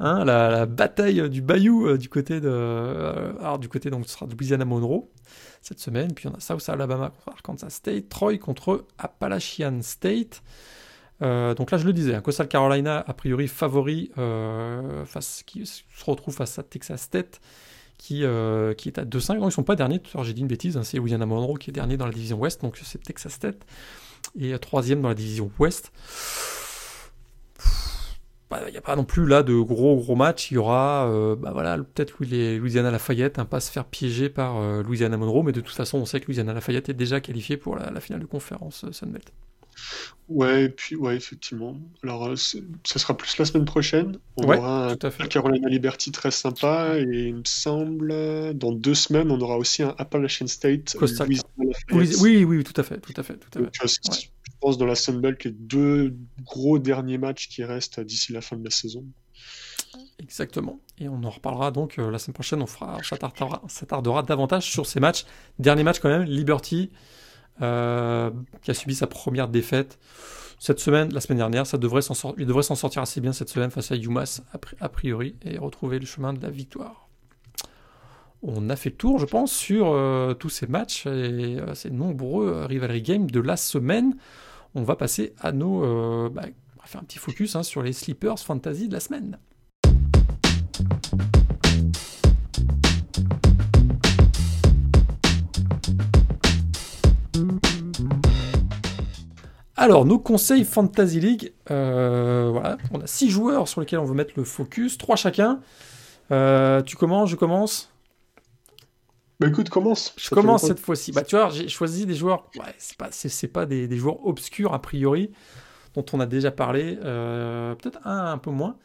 Hein, la, bataille du Bayou du côté de alors du côté donc Louisiana Monroe cette semaine. Puis on a South Alabama contre Arkansas State, Troy contre Appalachian State. Euh, donc là, je le disais, hein, Coastal Carolina, a priori favori, euh, face, qui se retrouve face à Texas State, qui, euh, qui est à 2-5. Non, ils sont pas derniers, j'ai dit une bêtise, hein, c'est Louisiana Monroe qui est dernier dans la division Ouest, donc c'est Texas State, et troisième dans la division Ouest il n'y a pas non plus là de gros gros matchs. Il y aura euh, bah voilà, peut-être Louisiana Lafayette, hein, pas se faire piéger par euh, Louisiana Monroe, mais de toute façon, on sait que Louisiana Lafayette est déjà qualifié pour la, finale de conférence euh, Sunbelt. Ouais, et puis ouais, effectivement. Alors, ça sera plus la semaine prochaine. On aura un Carolina Liberty très sympa, et il me semble, dans deux semaines, on aura aussi un Appalachian State. Oui, oui, tout à fait, tout à fait, tout à fait dans la Sunbelt les deux gros derniers matchs qui restent d'ici la fin de la saison. Exactement. Et on en reparlera donc euh, la semaine prochaine. On s'attardera davantage sur ces matchs. Dernier match quand même, Liberty, euh, qui a subi sa première défaite cette semaine, la semaine dernière. Ça devrait il devrait s'en sortir assez bien cette semaine face à UMass, a priori, et retrouver le chemin de la victoire. On a fait le tour, je pense, sur euh, tous ces matchs et ces nombreux rivalry games de la semaine on va passer à nos euh, bah, va faire un petit focus hein, sur les Sleepers Fantasy de la semaine. Alors, nos conseils Fantasy League, euh, voilà, on a six joueurs sur lesquels on veut mettre le focus, trois chacun. Euh, tu commences, je commence bah écoute, commence. Je commence cette fois-ci. Bah tu vois, j'ai choisi des joueurs, ouais, c'est pas, c'est, pas des, des, joueurs obscurs a priori, dont on a déjà parlé, euh, peut-être un un peu moins.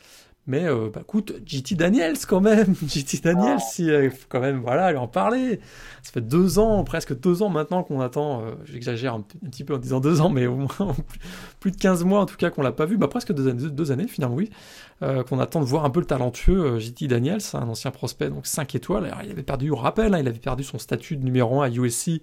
Mais euh, bah, écoute, JT Daniels quand même, JT Daniels, ah. si, euh, quand même, voilà, lui en parler. Ça fait deux ans, presque deux ans maintenant qu'on attend, euh, j'exagère un, petit peu en disant deux ans, mais au moins plus de 15 mois en tout cas qu'on l'a pas vu, bah, presque deux années, deux années finalement, oui, qu'on attend de voir un peu le talentueux JT Daniels, un ancien prospect, donc 5 étoiles. Alors, il avait perdu, on rappelle, hein, il avait perdu son statut de numéro 1 à USC euh,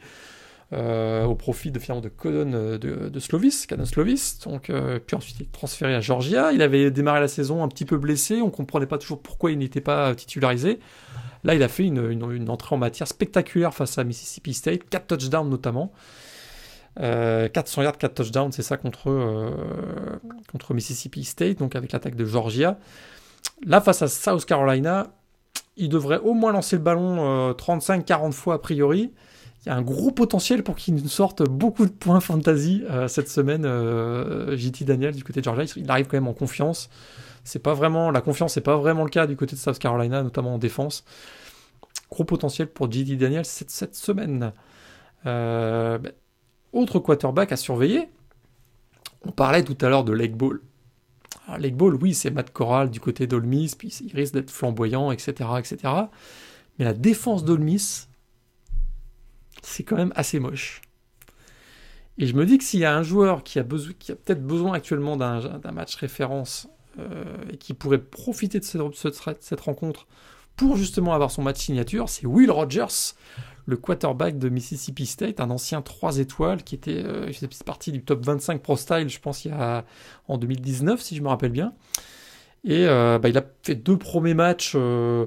au profit de finalement de Codon euh, de, Slovis, Slovis. Donc, euh, puis ensuite il est transféré à Georgia. Il avait démarré la saison un petit peu blessé. On comprenait pas toujours pourquoi il n'était pas titularisé. Là, il a fait une, entrée en matière spectaculaire face à Mississippi State, 4 touchdowns notamment. 400 yards, 4 touchdowns, c'est ça contre, contre Mississippi State, donc avec l'attaque de Georgia. Là, face à South Carolina, il devrait au moins lancer le ballon 35-40 fois a priori il y a un gros potentiel pour qu'il nous sorte beaucoup de points fantasy euh, cette semaine. Euh, JT Daniel du côté de Georgia, il arrive quand même en confiance. C'est pas vraiment la confiance, c'est pas vraiment le cas du côté de South Carolina, notamment en défense. Gros potentiel pour JT Daniel cette, semaine. Euh, ben, autre quarterback à surveiller. On parlait tout à l'heure de Lake Ball. Lake Ball, oui, c'est Matt Corral du côté d'Olmis, puis il risque d'être flamboyant, etc., etc. Mais la défense d'Olmis, c'est quand même assez moche. Et je me dis que s'il y a un joueur qui a, peut-être besoin actuellement d'un match référence euh, et qui pourrait profiter de cette, rencontre pour justement avoir son match signature, c'est Will Rogers, le quarterback de Mississippi State, un ancien 3 étoiles qui était euh, partie du top 25 Pro Style, je pense, il y a, en 2019, si je me rappelle bien. Et euh, bah, il a fait deux premiers matchs. Euh,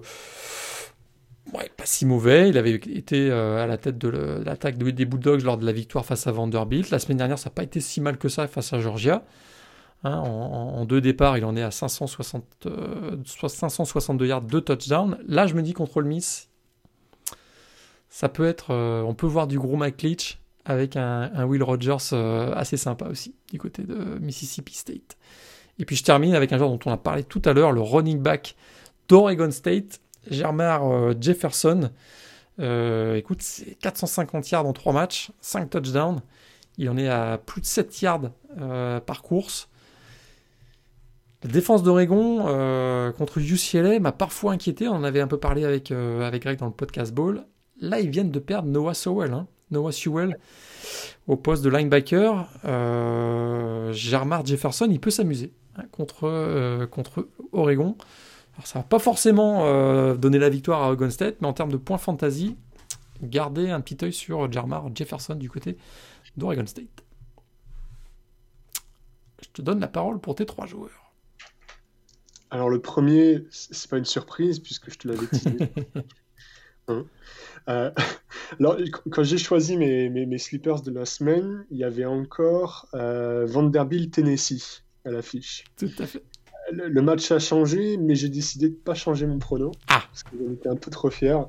ouais, pas si mauvais. Il avait été euh, à la tête de l'attaque des Bulldogs lors de la victoire face à Vanderbilt. La semaine dernière, ça n'a pas été si mal que ça face à Georgia. Hein, en, deux départs, il en est à 560, 562 euh, yards, deux touchdowns. Là, je me dis contre le Miss, ça peut être. Euh, on peut voir du gros McLeach avec un, Will Rogers assez sympa aussi du côté de Mississippi State. Et puis je termine avec un joueur dont on a parlé tout à l'heure, le running back d'Oregon State, Germar euh, Jefferson, euh, écoute, c'est 450 yards en 3 matchs, 5 touchdowns. Il en est à plus de 7 yards euh, par course. La défense d'Oregon contre UCLA m'a parfois inquiété. On en avait un peu parlé avec, Greg dans le podcast Ball. Là, ils viennent de perdre Noah Sewell. Hein. Noah Sewell au poste de linebacker. Germar Jefferson, il peut s'amuser hein, contre Oregon ça va pas forcément euh, donner la victoire à Oregon State, mais en termes de points fantasy, gardez un petit œil sur Jarmar Jefferson du côté d'Oregon State. Je te donne la parole pour tes trois joueurs. Alors le premier, c'est pas une surprise puisque je te l'avais dit. Hein. Euh, alors, quand j'ai choisi mes, mes, sleepers de la semaine, il y avait encore euh, Vanderbilt, Tennessee à l'affiche. Tout à fait le, match a changé, mais j'ai décidé de ne pas changer mon prono. Ah. Parce que j'en étais un peu trop fier.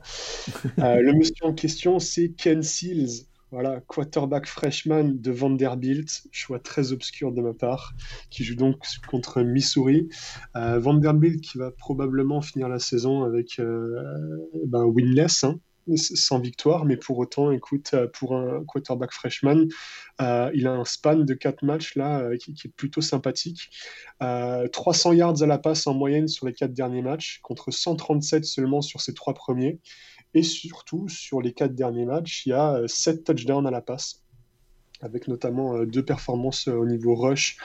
Euh, le monsieur en question, c'est Ken Seals. Voilà, quarterback freshman de Vanderbilt, choix très obscur de ma part, qui joue donc contre Missouri. Euh, Vanderbilt qui va probablement finir la saison avec euh, ben, winless, hein, sans victoire, mais pour autant, écoute, euh, pour un quarterback freshman, euh, il a un span de 4 matchs là euh, qui, est plutôt sympathique. 300 yards à la passe en moyenne sur les 4 derniers matchs, contre 137 seulement sur ses 3 premiers. Et surtout, sur les 4 derniers matchs, il y a 7 touchdowns à la passe avec notamment deux performances au niveau rush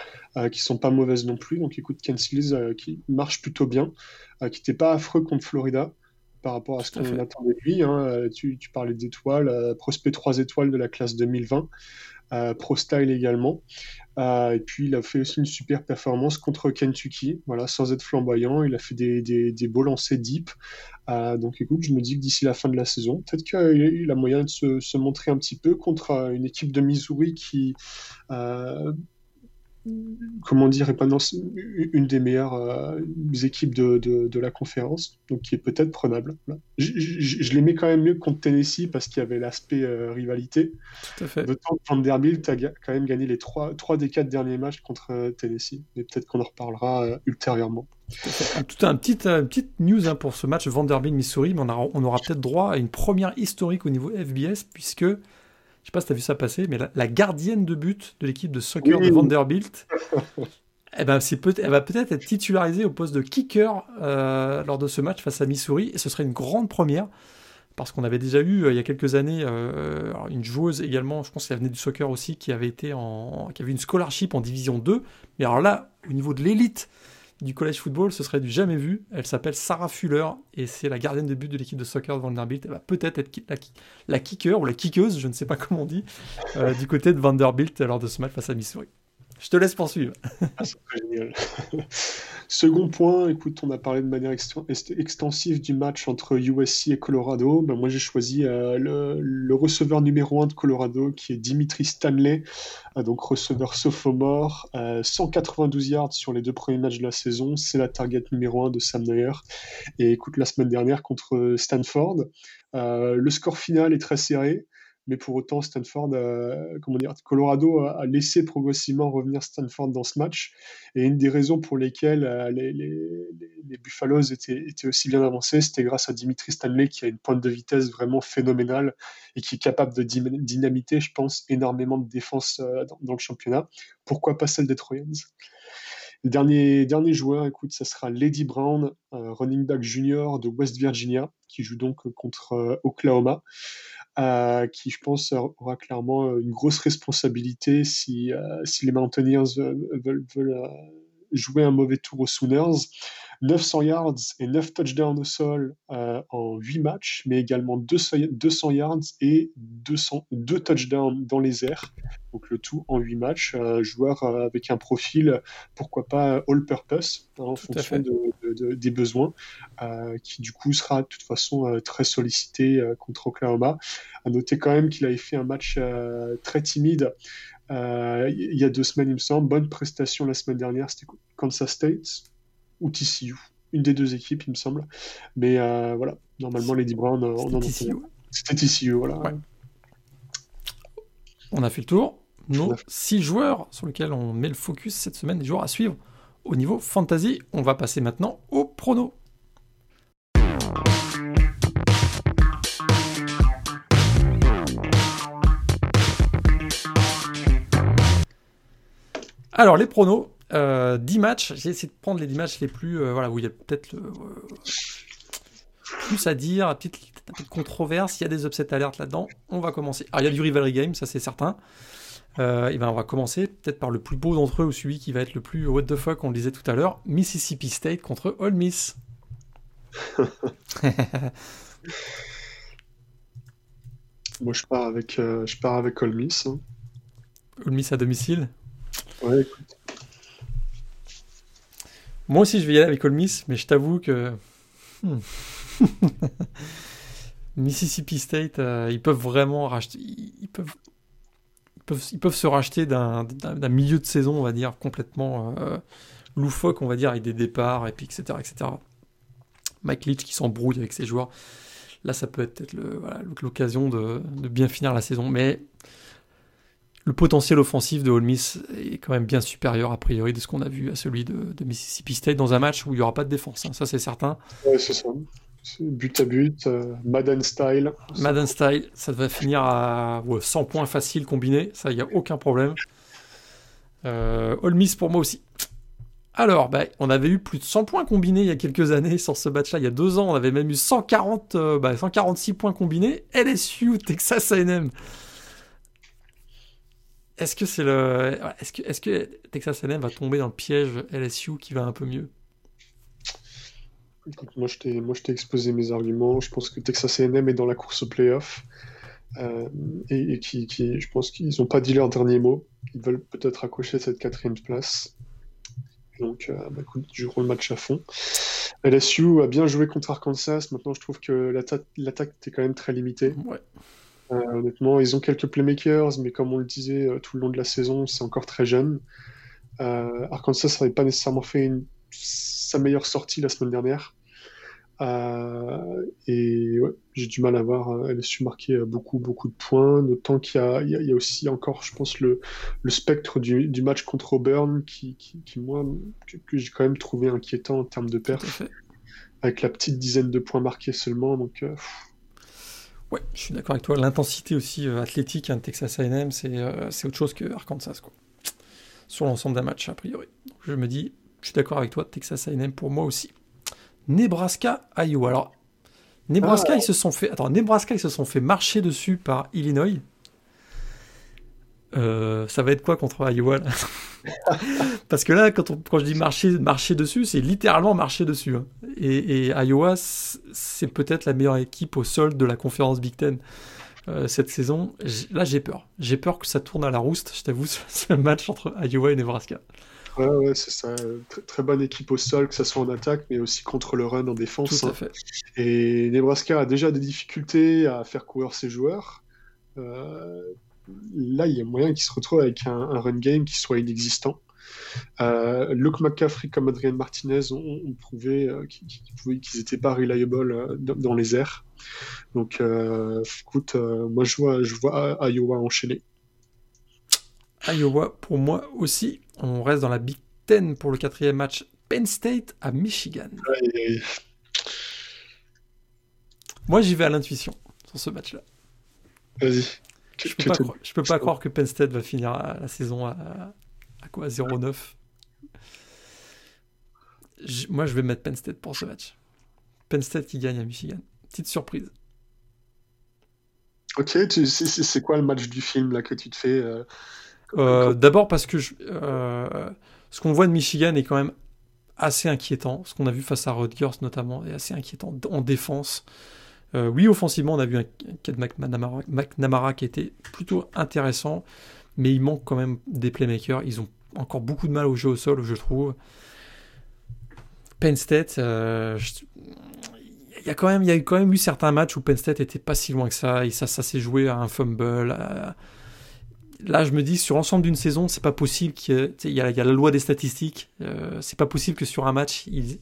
qui sont pas mauvaises non plus. Donc écoute, Ken qui marche plutôt bien, qui n'était pas affreux contre Florida par rapport à ce qu'on attendait de lui. Hein. Euh, tu, parlais d'étoiles, euh, prospect 3 étoiles de la classe 2020, euh, Pro Style également. et puis il a fait aussi une super performance contre Kentucky, voilà, sans être flamboyant. Il a fait des, des, beaux lancers deep. donc écoute, je me dis que d'ici la fin de la saison, peut-être qu'il a moyen de se, se, montrer un petit peu contre une équipe de Missouri qui comment dire, pas une des meilleures euh, équipes de, de, la conférence, donc qui est peut-être prenable. Je, je, les mets quand même mieux contre Tennessee parce qu'il y avait l'aspect euh, rivalité. Tout à fait. D'autant que Vanderbilt a quand même gagné les trois, trois des quatre derniers matchs contre euh, Tennessee, mais peut-être qu'on en reparlera ultérieurement. Tout un petit, une petite news hein, pour ce match Vanderbilt-Missouri, mais on, on aura peut-être droit à une première historique au niveau FBS, puisque je sais pas si tu as vu ça passer, mais la, gardienne de but de l'équipe de soccer de Vanderbilt, eh ben, peut elle va peut-être être titularisée au poste de kicker euh, lors de ce match face à Missouri, et ce serait une grande première, parce qu'on avait déjà eu euh, il y a quelques années euh, une joueuse également, je pense qu'elle venait du soccer aussi, qui avait été en, qui avait une scholarship en division 2, mais alors là, au niveau de l'élite, du college football, ce serait du jamais vu. Elle s'appelle Sarah Fuller et c'est la gardienne de but de l'équipe de soccer de Vanderbilt. Elle va peut-être être la, kicker ou la kickeuse, je ne sais pas comment on dit, euh, du côté de Vanderbilt lors de ce match face à Missouri. Je te laisse poursuivre. Ah, génial. Second point, écoute, on a parlé de manière extensive du match entre USC et Colorado. Ben, moi, j'ai choisi euh, le, receveur numéro 1 de Colorado, qui est Dimitri Stanley, euh, donc receveur sophomore, 192 euh, yards sur les deux premiers matchs de la saison. C'est la target numéro 1 de Sam Neuer. Et écoute, la semaine dernière contre Stanford, le score final est très serré mais pour autant, Stanford, comment dire, Colorado a, laissé progressivement revenir Stanford dans ce match. Et une des raisons pour lesquelles euh, les, Buffaloes étaient, aussi bien avancés, c'était grâce à Dimitri Stanley qui a une pointe de vitesse vraiment phénoménale et qui est capable de dynamiter, je pense, énormément de défense euh, dans, le championnat. Pourquoi pas celle des Troyens le dernier, dernier joueur, écoute, ça sera Lady Brown, running back junior de West Virginia, qui joue donc contre euh, Oklahoma. Euh, qui, je pense, aura clairement euh, une grosse responsabilité si, euh, si les Mountaineers veulent, veulent, jouer un mauvais tour aux Sooners. 900 yards et 9 touchdowns au sol en 8 matchs, mais également 200, 200 yards et 200, 2 touchdowns dans les airs. Donc le tout en 8 matchs. joueur avec un profil, pourquoi pas all-purpose, hein, en fonction des besoins, qui du coup sera de toute façon très sollicité contre Oklahoma. À noter quand même qu'il avait fait un match très timide il y a deux semaines, il me semble. Bonne prestation la semaine dernière, c'était Kansas State ou TCU. Une des deux équipes, il me semble. Mais voilà, normalement, Lady Brown, on en TCU. C'était TCU, voilà. On a fait le tour. Nos six joueurs sur lesquels on met le focus cette semaine, des joueurs à suivre au niveau fantasy. On va passer maintenant au prono. Alors, les pronos, 10 euh, matchs. J'ai essayé de prendre les 10 matchs les plus. Euh, voilà, où il y a peut-être euh, plus à dire, peut-être un peu de controverse. Il y a des upset alertes là-dedans. On va commencer. Alors, il y a du rivalry game, ça c'est certain. et ben on va commencer peut-être par le plus beau d'entre eux ou celui qui va être le plus what the fuck, on le disait tout à l'heure, Mississippi State contre Ole Miss. Moi je pars avec je pars avec Ole Miss. Hein. Ole Miss à domicile? Ouais, écoute. Moi aussi je vais y aller avec Ole Miss, mais je t'avoue que hmm. Mississippi State, euh, ils peuvent vraiment racheter, ils peuvent ils peuvent, se racheter d'un milieu de saison, on va dire, complètement euh, loufoque, on va dire, avec des départs, et puis, etc., etc. Mike Leach qui s'embrouille avec ses joueurs. Là, ça peut être l'occasion de, de, bien finir la saison. Mais le potentiel offensif de Ole Miss est quand même bien supérieur, a priori, de ce qu'on a vu à celui de, Mississippi State dans un match où il n'y aura pas de défense. Hein. ça, c'est certain. Ouais, c'est ça but à but, euh, Madden style. Madden style, ça va finir à 100 points faciles combinés, ça, il n'y a aucun problème. Euh, All Miss pour moi aussi. Alors, bah, on avait eu plus de 100 points combinés il y a quelques années sur ce match-là. Il y a deux ans, on avait même eu 140, 146 euh, bah, points combinés. LSU, Texas A&M. Est-ce que c'est le, est-ce que, est-ce que Texas A&M va tomber dans le piège LSU qui va un peu mieux? Moi, je t'ai exposé mes arguments. Je pense que Texas A&M est dans la course au playoff. Euh, et, qui, je pense qu'ils n'ont pas dit leur dernier mot. Ils veulent peut-être accrocher cette quatrième place. Donc, euh, bah, écoute, je roule le match à fond. LSU a bien joué contre Arkansas. Maintenant, je trouve que l'attaque était quand même très limitée. Euh, honnêtement, ils ont quelques playmakers, mais comme on le disait tout le long de la saison, c'est encore très jeune. Arkansas n'avait pas nécessairement fait sa meilleure sortie la semaine dernière. Euh, et j'ai du mal à voir. Euh, elle a su marquer euh, beaucoup, beaucoup de points. D'autant qu'il y, y, a aussi encore, je pense, le, le spectre du, du, match contre Auburn qui, qui, qui moi, que, j'ai quand même trouvé inquiétant en termes de perf. Avec la petite dizaine de points marqués seulement. Donc, Ouais, je suis d'accord avec toi. L'intensité aussi athlétique hein, de Texas A&M, c'est autre chose que Arkansas, quoi. Sur l'ensemble d'un match, a priori. Donc, je me dis, je suis d'accord avec toi, Texas A&M pour moi aussi. Nebraska, Iowa. Alors, Nebraska, ah. ils se sont fait. Attends, Nebraska, ils se sont fait marcher dessus par Illinois. Euh, ça va être quoi contre Iowa Parce que là, quand, quand, je dis marcher, marcher dessus, c'est littéralement marcher dessus. Hein. Et, Iowa, c'est peut-être la meilleure équipe au sol de la conférence Big Ten euh, cette saison. Là, j'ai peur. J'ai peur que ça tourne à la rouste, je t'avoue, ce match entre Iowa et Nebraska. Ouais, ouais, c'est ça. très bonne équipe au sol, que ce soit en attaque, mais aussi contre le run en défense. Tout à hein. fait. Et Nebraska a déjà des difficultés à faire courir ses joueurs. Euh, là, il y a moyen qu'ils se retrouvent avec un, run game qui soit inexistant. Euh, Luke McCaffrey comme Adrien Martinez ont, prouvé euh, qu'ils n'étaient pas reliable euh, dans, les airs. Donc, écoute, moi je vois, je vois Iowa enchaîner. Iowa pour moi aussi. On reste dans la Big Ten pour le quatrième match. Penn State à Michigan. Moi j'y vais à l'intuition sur ce match-là. Vas-y. Je peux, pas, peux pas croire que Penn State va finir la saison à, à quoi 0-9. Moi je vais mettre Penn State pour ce match. Penn State qui gagne à Michigan. Petite surprise. Ok, c'est quoi le match du film là que tu te fais euh, euh, d'abord parce que euh, ce qu'on voit de Michigan est quand même assez inquiétant. Ce qu'on a vu face à Rutgers notamment est assez inquiétant en défense. Euh, oui, offensivement, on a vu un Ked McNamara, qui était plutôt intéressant, mais il manque quand même des playmakers. Ils ont encore beaucoup de mal au jeu au sol, je trouve. Penn State, il y a quand même, il y a quand même eu certains matchs où Penn State était pas si loin que ça, et ça, s'est joué à un fumble, là, je me dis, sur l'ensemble d'une saison, c'est pas possible qu'il y, y, a la loi des statistiques. Euh, c'est pas possible que sur un match, ils,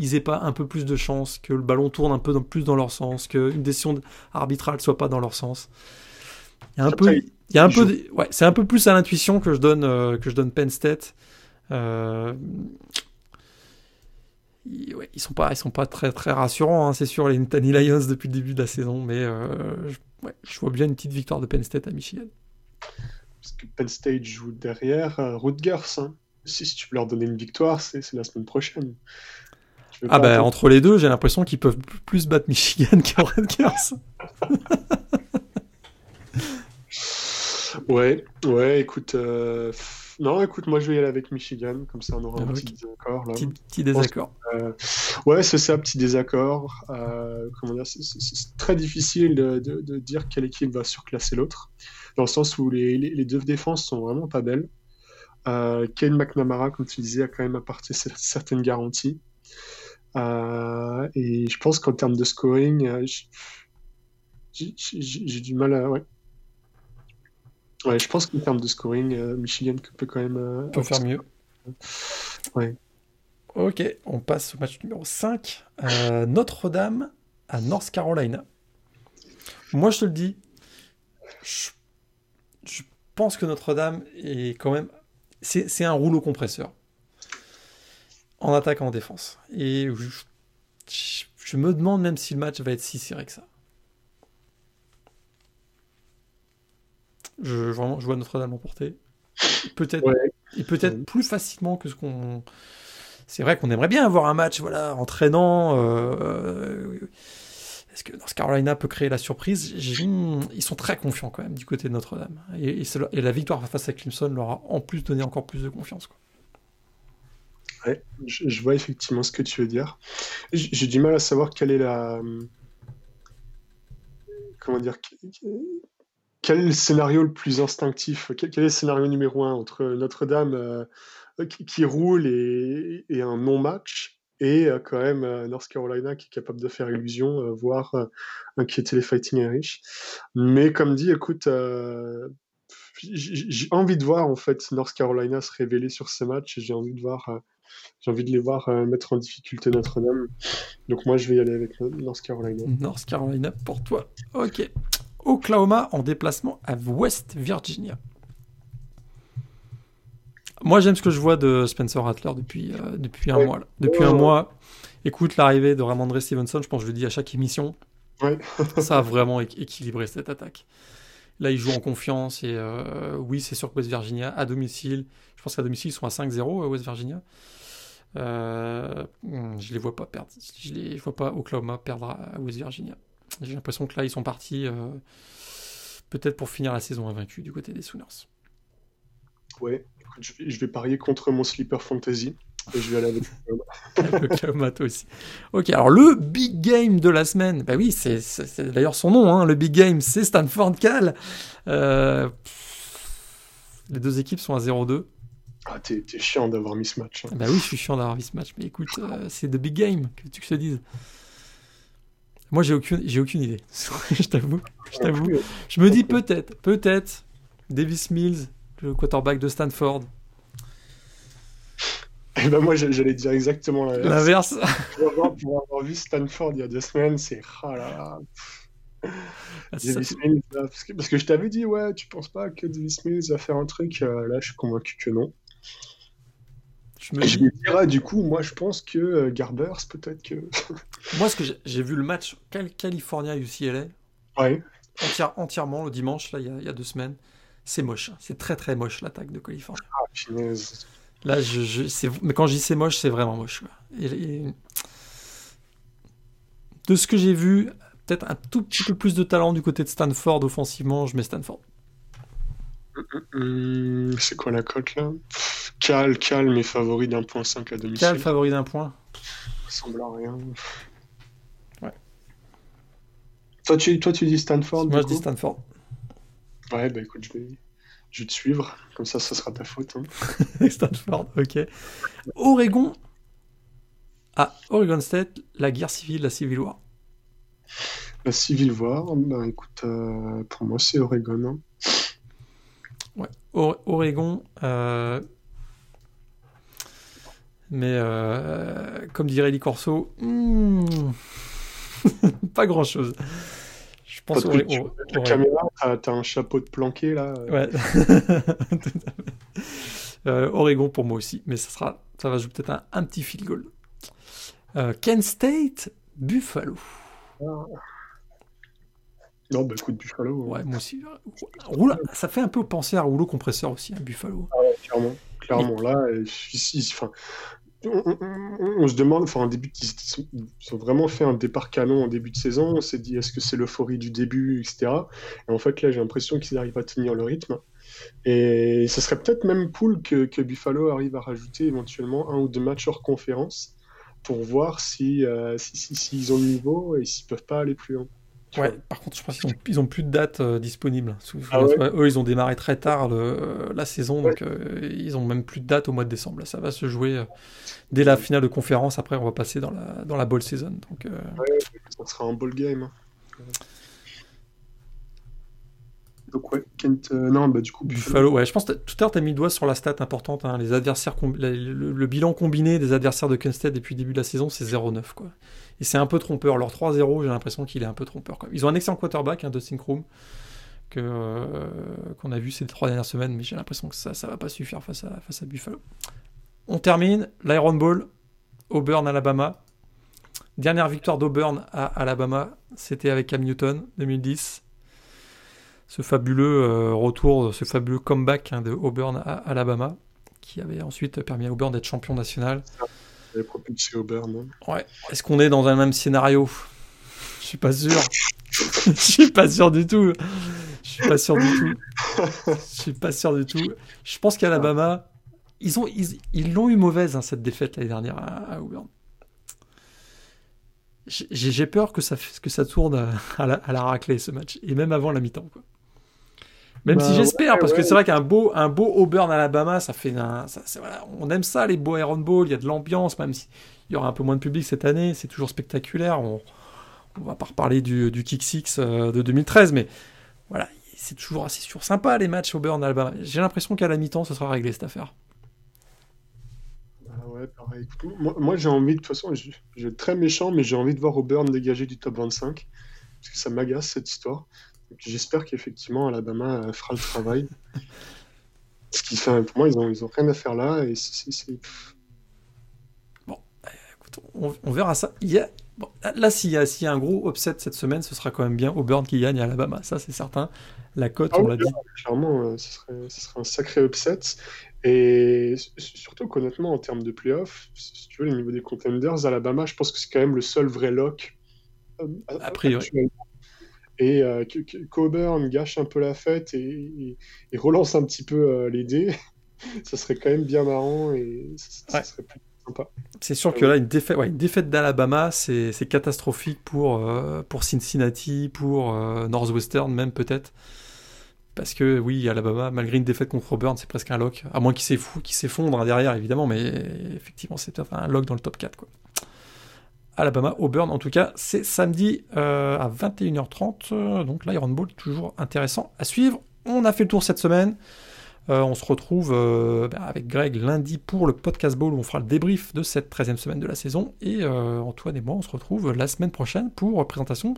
ils aient pas un peu plus de chance, que le ballon tourne un peu plus dans leur sens, qu'une décision arbitrale soit pas dans leur sens. Il y a un peu, il y a un peu, ouais, c'est un peu plus à l'intuition que je donne euh, que je donne Penn State. Euh, ils, ouais, ils sont pas, ils sont pas très très rassurants, hein, c'est sûr les Nittany Lions depuis le début de la saison, mais je, je vois bien une petite victoire de Penn State à Michigan. Parce que Penn State joue derrière euh, Rutgers. Hein. Si, tu peux leur donner une victoire, c'est la semaine prochaine. Ah bah entre les deux, j'ai l'impression qu'ils peuvent plus battre Michigan que Rutgers. ouais, ouais, écoute, euh, non, écoute, moi je vais y aller avec Michigan, comme ça on aura un ah, petit désaccord. Là. Petit, désaccord. Euh, ouais, c'est ça, petit désaccord. comment dire, c'est très difficile de, de, dire quelle équipe va surclasser l'autre dans le sens où les, les, deux défenses sont vraiment pas belles. Euh, Ken McNamara, comme tu disais, a quand même apporté certaines garanties. Euh, et je pense qu'en termes de scoring, euh, j'ai du mal à. Ouais. Ouais, je pense qu'en termes de scoring, Michigan peut quand même. peut faire mieux. Ouais. Ok, on passe au match numéro 5. Notre-Dame à North Carolina. Moi, je te le dis, je je pense que Notre-Dame est quand même. C'est un rouleau compresseur. En attaque, en défense. Et je, me demande même si le match va être si serré que ça. Je, vraiment, je vois Notre-Dame l'emporter. Peut-être et peut-être plus facilement que ce qu'on. C'est vrai qu'on aimerait bien avoir un match voilà entraînant. Euh, est-ce que North Carolina peut créer la surprise? Ils sont très confiants quand même du côté de Notre-Dame. Et, la victoire face à Clemson leur a en plus donné encore plus de confiance. Quoi. Ouais, je, vois effectivement ce que tu veux dire. J'ai du mal à savoir quelle est la. Comment dire Quel est le scénario le plus instinctif quel, est le scénario numéro un entre Notre-Dame euh, qui, roule et un non-match et euh, quand même euh, North Carolina qui est capable de faire illusion, euh, voire inquiéter les Fighting Irish. Mais comme dit, écoute, j'ai envie de voir en fait North Carolina se révéler sur ce match et j'ai envie de voir, euh, j'ai envie de les voir euh, mettre en difficulté Notre-Dame. Donc moi je vais y aller avec North Carolina. North Carolina pour toi. Ok. Oklahoma en déplacement à West Virginia. Moi j'aime ce que je vois de Spencer Rattler depuis, euh, depuis un mois. Depuis un mois. Écoute l'arrivée de Ramondre Stevenson, je pense que je le dis à chaque émission. ça a vraiment équilibré cette attaque. Là, ils jouent en confiance et euh, oui, c'est sûr que West Virginia à domicile. Je pense qu'à domicile, ils sont à 5-0 euh, West Virginia. Euh, je les vois pas perdre. Je les vois pas Oklahoma perdre à West Virginia. J'ai l'impression que là, ils sont partis peut-être pour finir la saison invaincue du côté des Sooners. Ouais, je vais parier contre mon sleeper fantasy. Et je vais aller avec le aussi. Ok, alors le big game de la semaine, bah oui, c'est d'ailleurs son nom, hein, le big game, c'est Stanford Cal. Euh, les deux équipes sont à 0-2. Ah, t'es chiant d'avoir mis ce match. Hein. Bah oui, je suis chiant d'avoir mis ce match, mais écoute, euh, c'est the big game, que tu te dises. Moi, j'ai aucune, j'ai aucune idée. je t'avoue, je t'avoue. Je me dis peut-être, peut-être, Davis Mills, le quarterback de Stanford, et eh ben moi, j'allais dire exactement l'inverse. pour, avoir, vu Stanford il y a deux semaines, c'est. Ah là là. Ah, parce, que, parce, que, je t'avais dit, ouais, tu penses pas que Davis Mills va faire un truc euh, Là, je suis convaincu que non. Je me, dis... du coup, moi, je pense que euh, Garbers, peut-être que. moi, ce que j'ai vu le match California-UCLA, ouais. entièrement le dimanche, là, il y, a, il y a deux semaines, c'est moche. Hein. C'est très très moche l'attaque de Californie. Ah. Là, je, mais quand je dis c'est moche, c'est vraiment moche. de ce que j'ai vu, peut-être un tout petit peu plus de talent du côté de Stanford offensivement, je mets Stanford. Hum, c'est quoi la cote là? Cal, Cal, mes favoris d'un point 5 à domicile. Cal, favori d'un point Ça ressemble à rien. Ouais. Toi tu, toi, tu dis Stanford Moi, je dis Stanford. Ouais, bah écoute, je vais, je vais te suivre, comme ça, ça sera ta faute. Hein. Stanford, ok. Oregon. Ah, Oregon State, la guerre civile, la Civil War. La Civil War, bah écoute, euh, pour moi, c'est Oregon. Hein. Ouais, Oregon. Euh, mais euh, comme dirait Lee Corso, hmm, pas grand chose. Je pense La caméra, t'as un chapeau de planqué là. Ouais. euh, Oregon pour moi aussi, mais ça sera, ça va jouer peut-être un, petit field goal. Kent State, Buffalo. Ah. Non, bah écoute, Buffalo. Ouais, moi aussi. Roula, ça fait un peu penser à rouleau compresseur aussi, hein, Buffalo. Ah ouais, clairement. Clairement, là, enfin, on, se demande, enfin, en début, ils, ont vraiment fait un départ canon en début de saison. On s'est dit, est-ce que c'est l'euphorie du début, etc. Et en fait, là, j'ai l'impression qu'ils arrivent à tenir le rythme. Et ce serait peut-être même cool que, Buffalo arrive à rajouter éventuellement un ou deux matchs hors conférence pour voir si, euh, s'ils ont le niveau et s'ils peuvent pas aller plus loin. Ouais, par contre, je pense qu'ils ont, plus de dates euh, disponibles. Ah eux, ils ont démarré très tard euh, la saison, donc euh, ils ont même plus de dates au mois de décembre. ça va se jouer dès la finale de conférence. Après, on va passer dans la, dans la ball season. Donc, ouais, ça sera un ball game. Hein. Donc ouais, Kent, non, bah du coup Buffalo. ouais, je pense que tout à l'heure tu as mis le doigt sur la stat importante. Hein. les adversaires, le, bilan combiné des adversaires de Kent State depuis le début de la saison, c'est 0-9 quoi. Et c'est un peu trompeur. Leur 3-0, j'ai l'impression qu'il est un peu trompeur. Ils ont un excellent quarterback, hein, Dustin que, euh, qu'on a vu ces trois dernières semaines, mais j'ai l'impression que ça ne va pas suffire face à, face à Buffalo. On termine l'Iron Bowl, Auburn, Alabama. Dernière victoire d'Auburn à Alabama, c'était avec Cam Newton, 2010. Ce fabuleux euh, retour, ce fabuleux comeback hein, de Auburn à Alabama, qui avait ensuite permis à Auburn d'être champion national. Ouais. Est-ce qu'on est dans un même scénario? Je suis pas sûr. Je suis pas sûr du tout. Je suis pas sûr du tout. Je suis pas sûr du tout. Je pense qu'Alabama, ils ont, ils, l'ont eu mauvaise hein, cette défaite l'année dernière à, Auburn. J'ai peur que ça, que ça tourne à la, à la raclée ce match et même avant la mi-temps. Quoi. Même si bah, j'espère, parce que c'est vrai qu'un beau, un beau Auburn Alabama, ça fait un, ça, voilà, on aime ça les beaux Iron Bowl, il y a de l'ambiance, même s'il y aura un peu moins de public cette année, c'est toujours spectaculaire. On, on va pas reparler du, du Kick Six euh, de 2013, mais voilà, c'est toujours assez sur sympa les matchs Auburn Alabama. J'ai l'impression qu'à la mi-temps, ce sera réglé cette affaire. Ah ouais, pareil. Moi, j'ai envie, de toute façon, je, vais être très méchant, mais j'ai envie de voir Auburn dégager du top 25, parce que ça m'agace cette histoire. J'espère qu'effectivement Alabama euh, fera le travail. Ce qui fait, pour moi, ils ont, ils ont rien à faire là, et c'est. Bon, écoute, on, verra ça. Il y a, là, s'il y, y, a un gros upset cette semaine, ce sera quand même bien Auburn qui gagne à Alabama, ça c'est certain. La cote, ah on l'a dit. Clairement, euh, ce serait, ce serait, un sacré upset. Et surtout qu'honnêtement, en termes de playoff, si tu veux, au niveau des contenders, Alabama, je pense que c'est quand même le seul vrai lock. Euh, a priori. Et euh, gâche un peu la fête et, relance un petit peu les dés, ça serait quand même bien marrant et ça, serait plus sympa. C'est sûr que là, une défaite, ouais, une défaite d'Alabama, c'est catastrophique pour, pour Cincinnati, pour Northwestern même peut-être. Parce que oui, Alabama, malgré une défaite contre Auburn, c'est presque un lock. À moins qu'il s'effondre derrière, évidemment, mais effectivement, c'est peut-être un lock dans le top 4. Quoi. Alabama, Auburn, en tout cas, c'est samedi euh, à 21h30. donc l'Iron Bowl, toujours intéressant à suivre. On a fait le tour cette semaine. Euh, on se retrouve euh, bah, avec Greg lundi pour le podcast Bowl où on fera le débrief de cette 13e semaine de la saison. Et Antoine et moi, on se retrouve la semaine prochaine pour présentation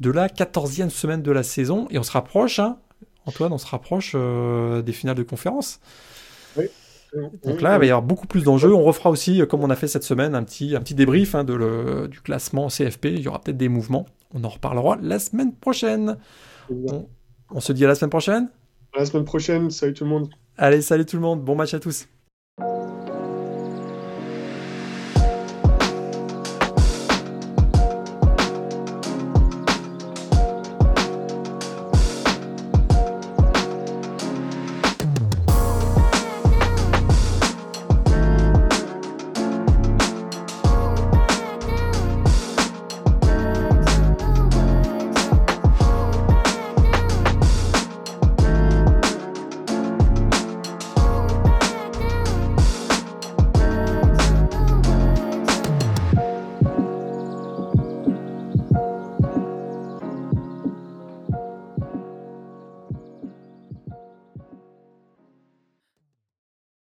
de la 14e semaine de la saison. Et on se rapproche, hein, Antoine, on se rapproche des finales de conférence. Oui. Donc là, il va y avoir beaucoup plus d'enjeux. On refera aussi, euh, comme on a fait cette semaine, un petit, un petit débrief hein, de du classement CFP. Il y aura peut-être des mouvements. On en reparlera la semaine prochaine. On, on, se dit à la semaine prochaine? À la semaine prochaine. Salut tout le monde. Allez, salut tout le monde. Bon match à tous.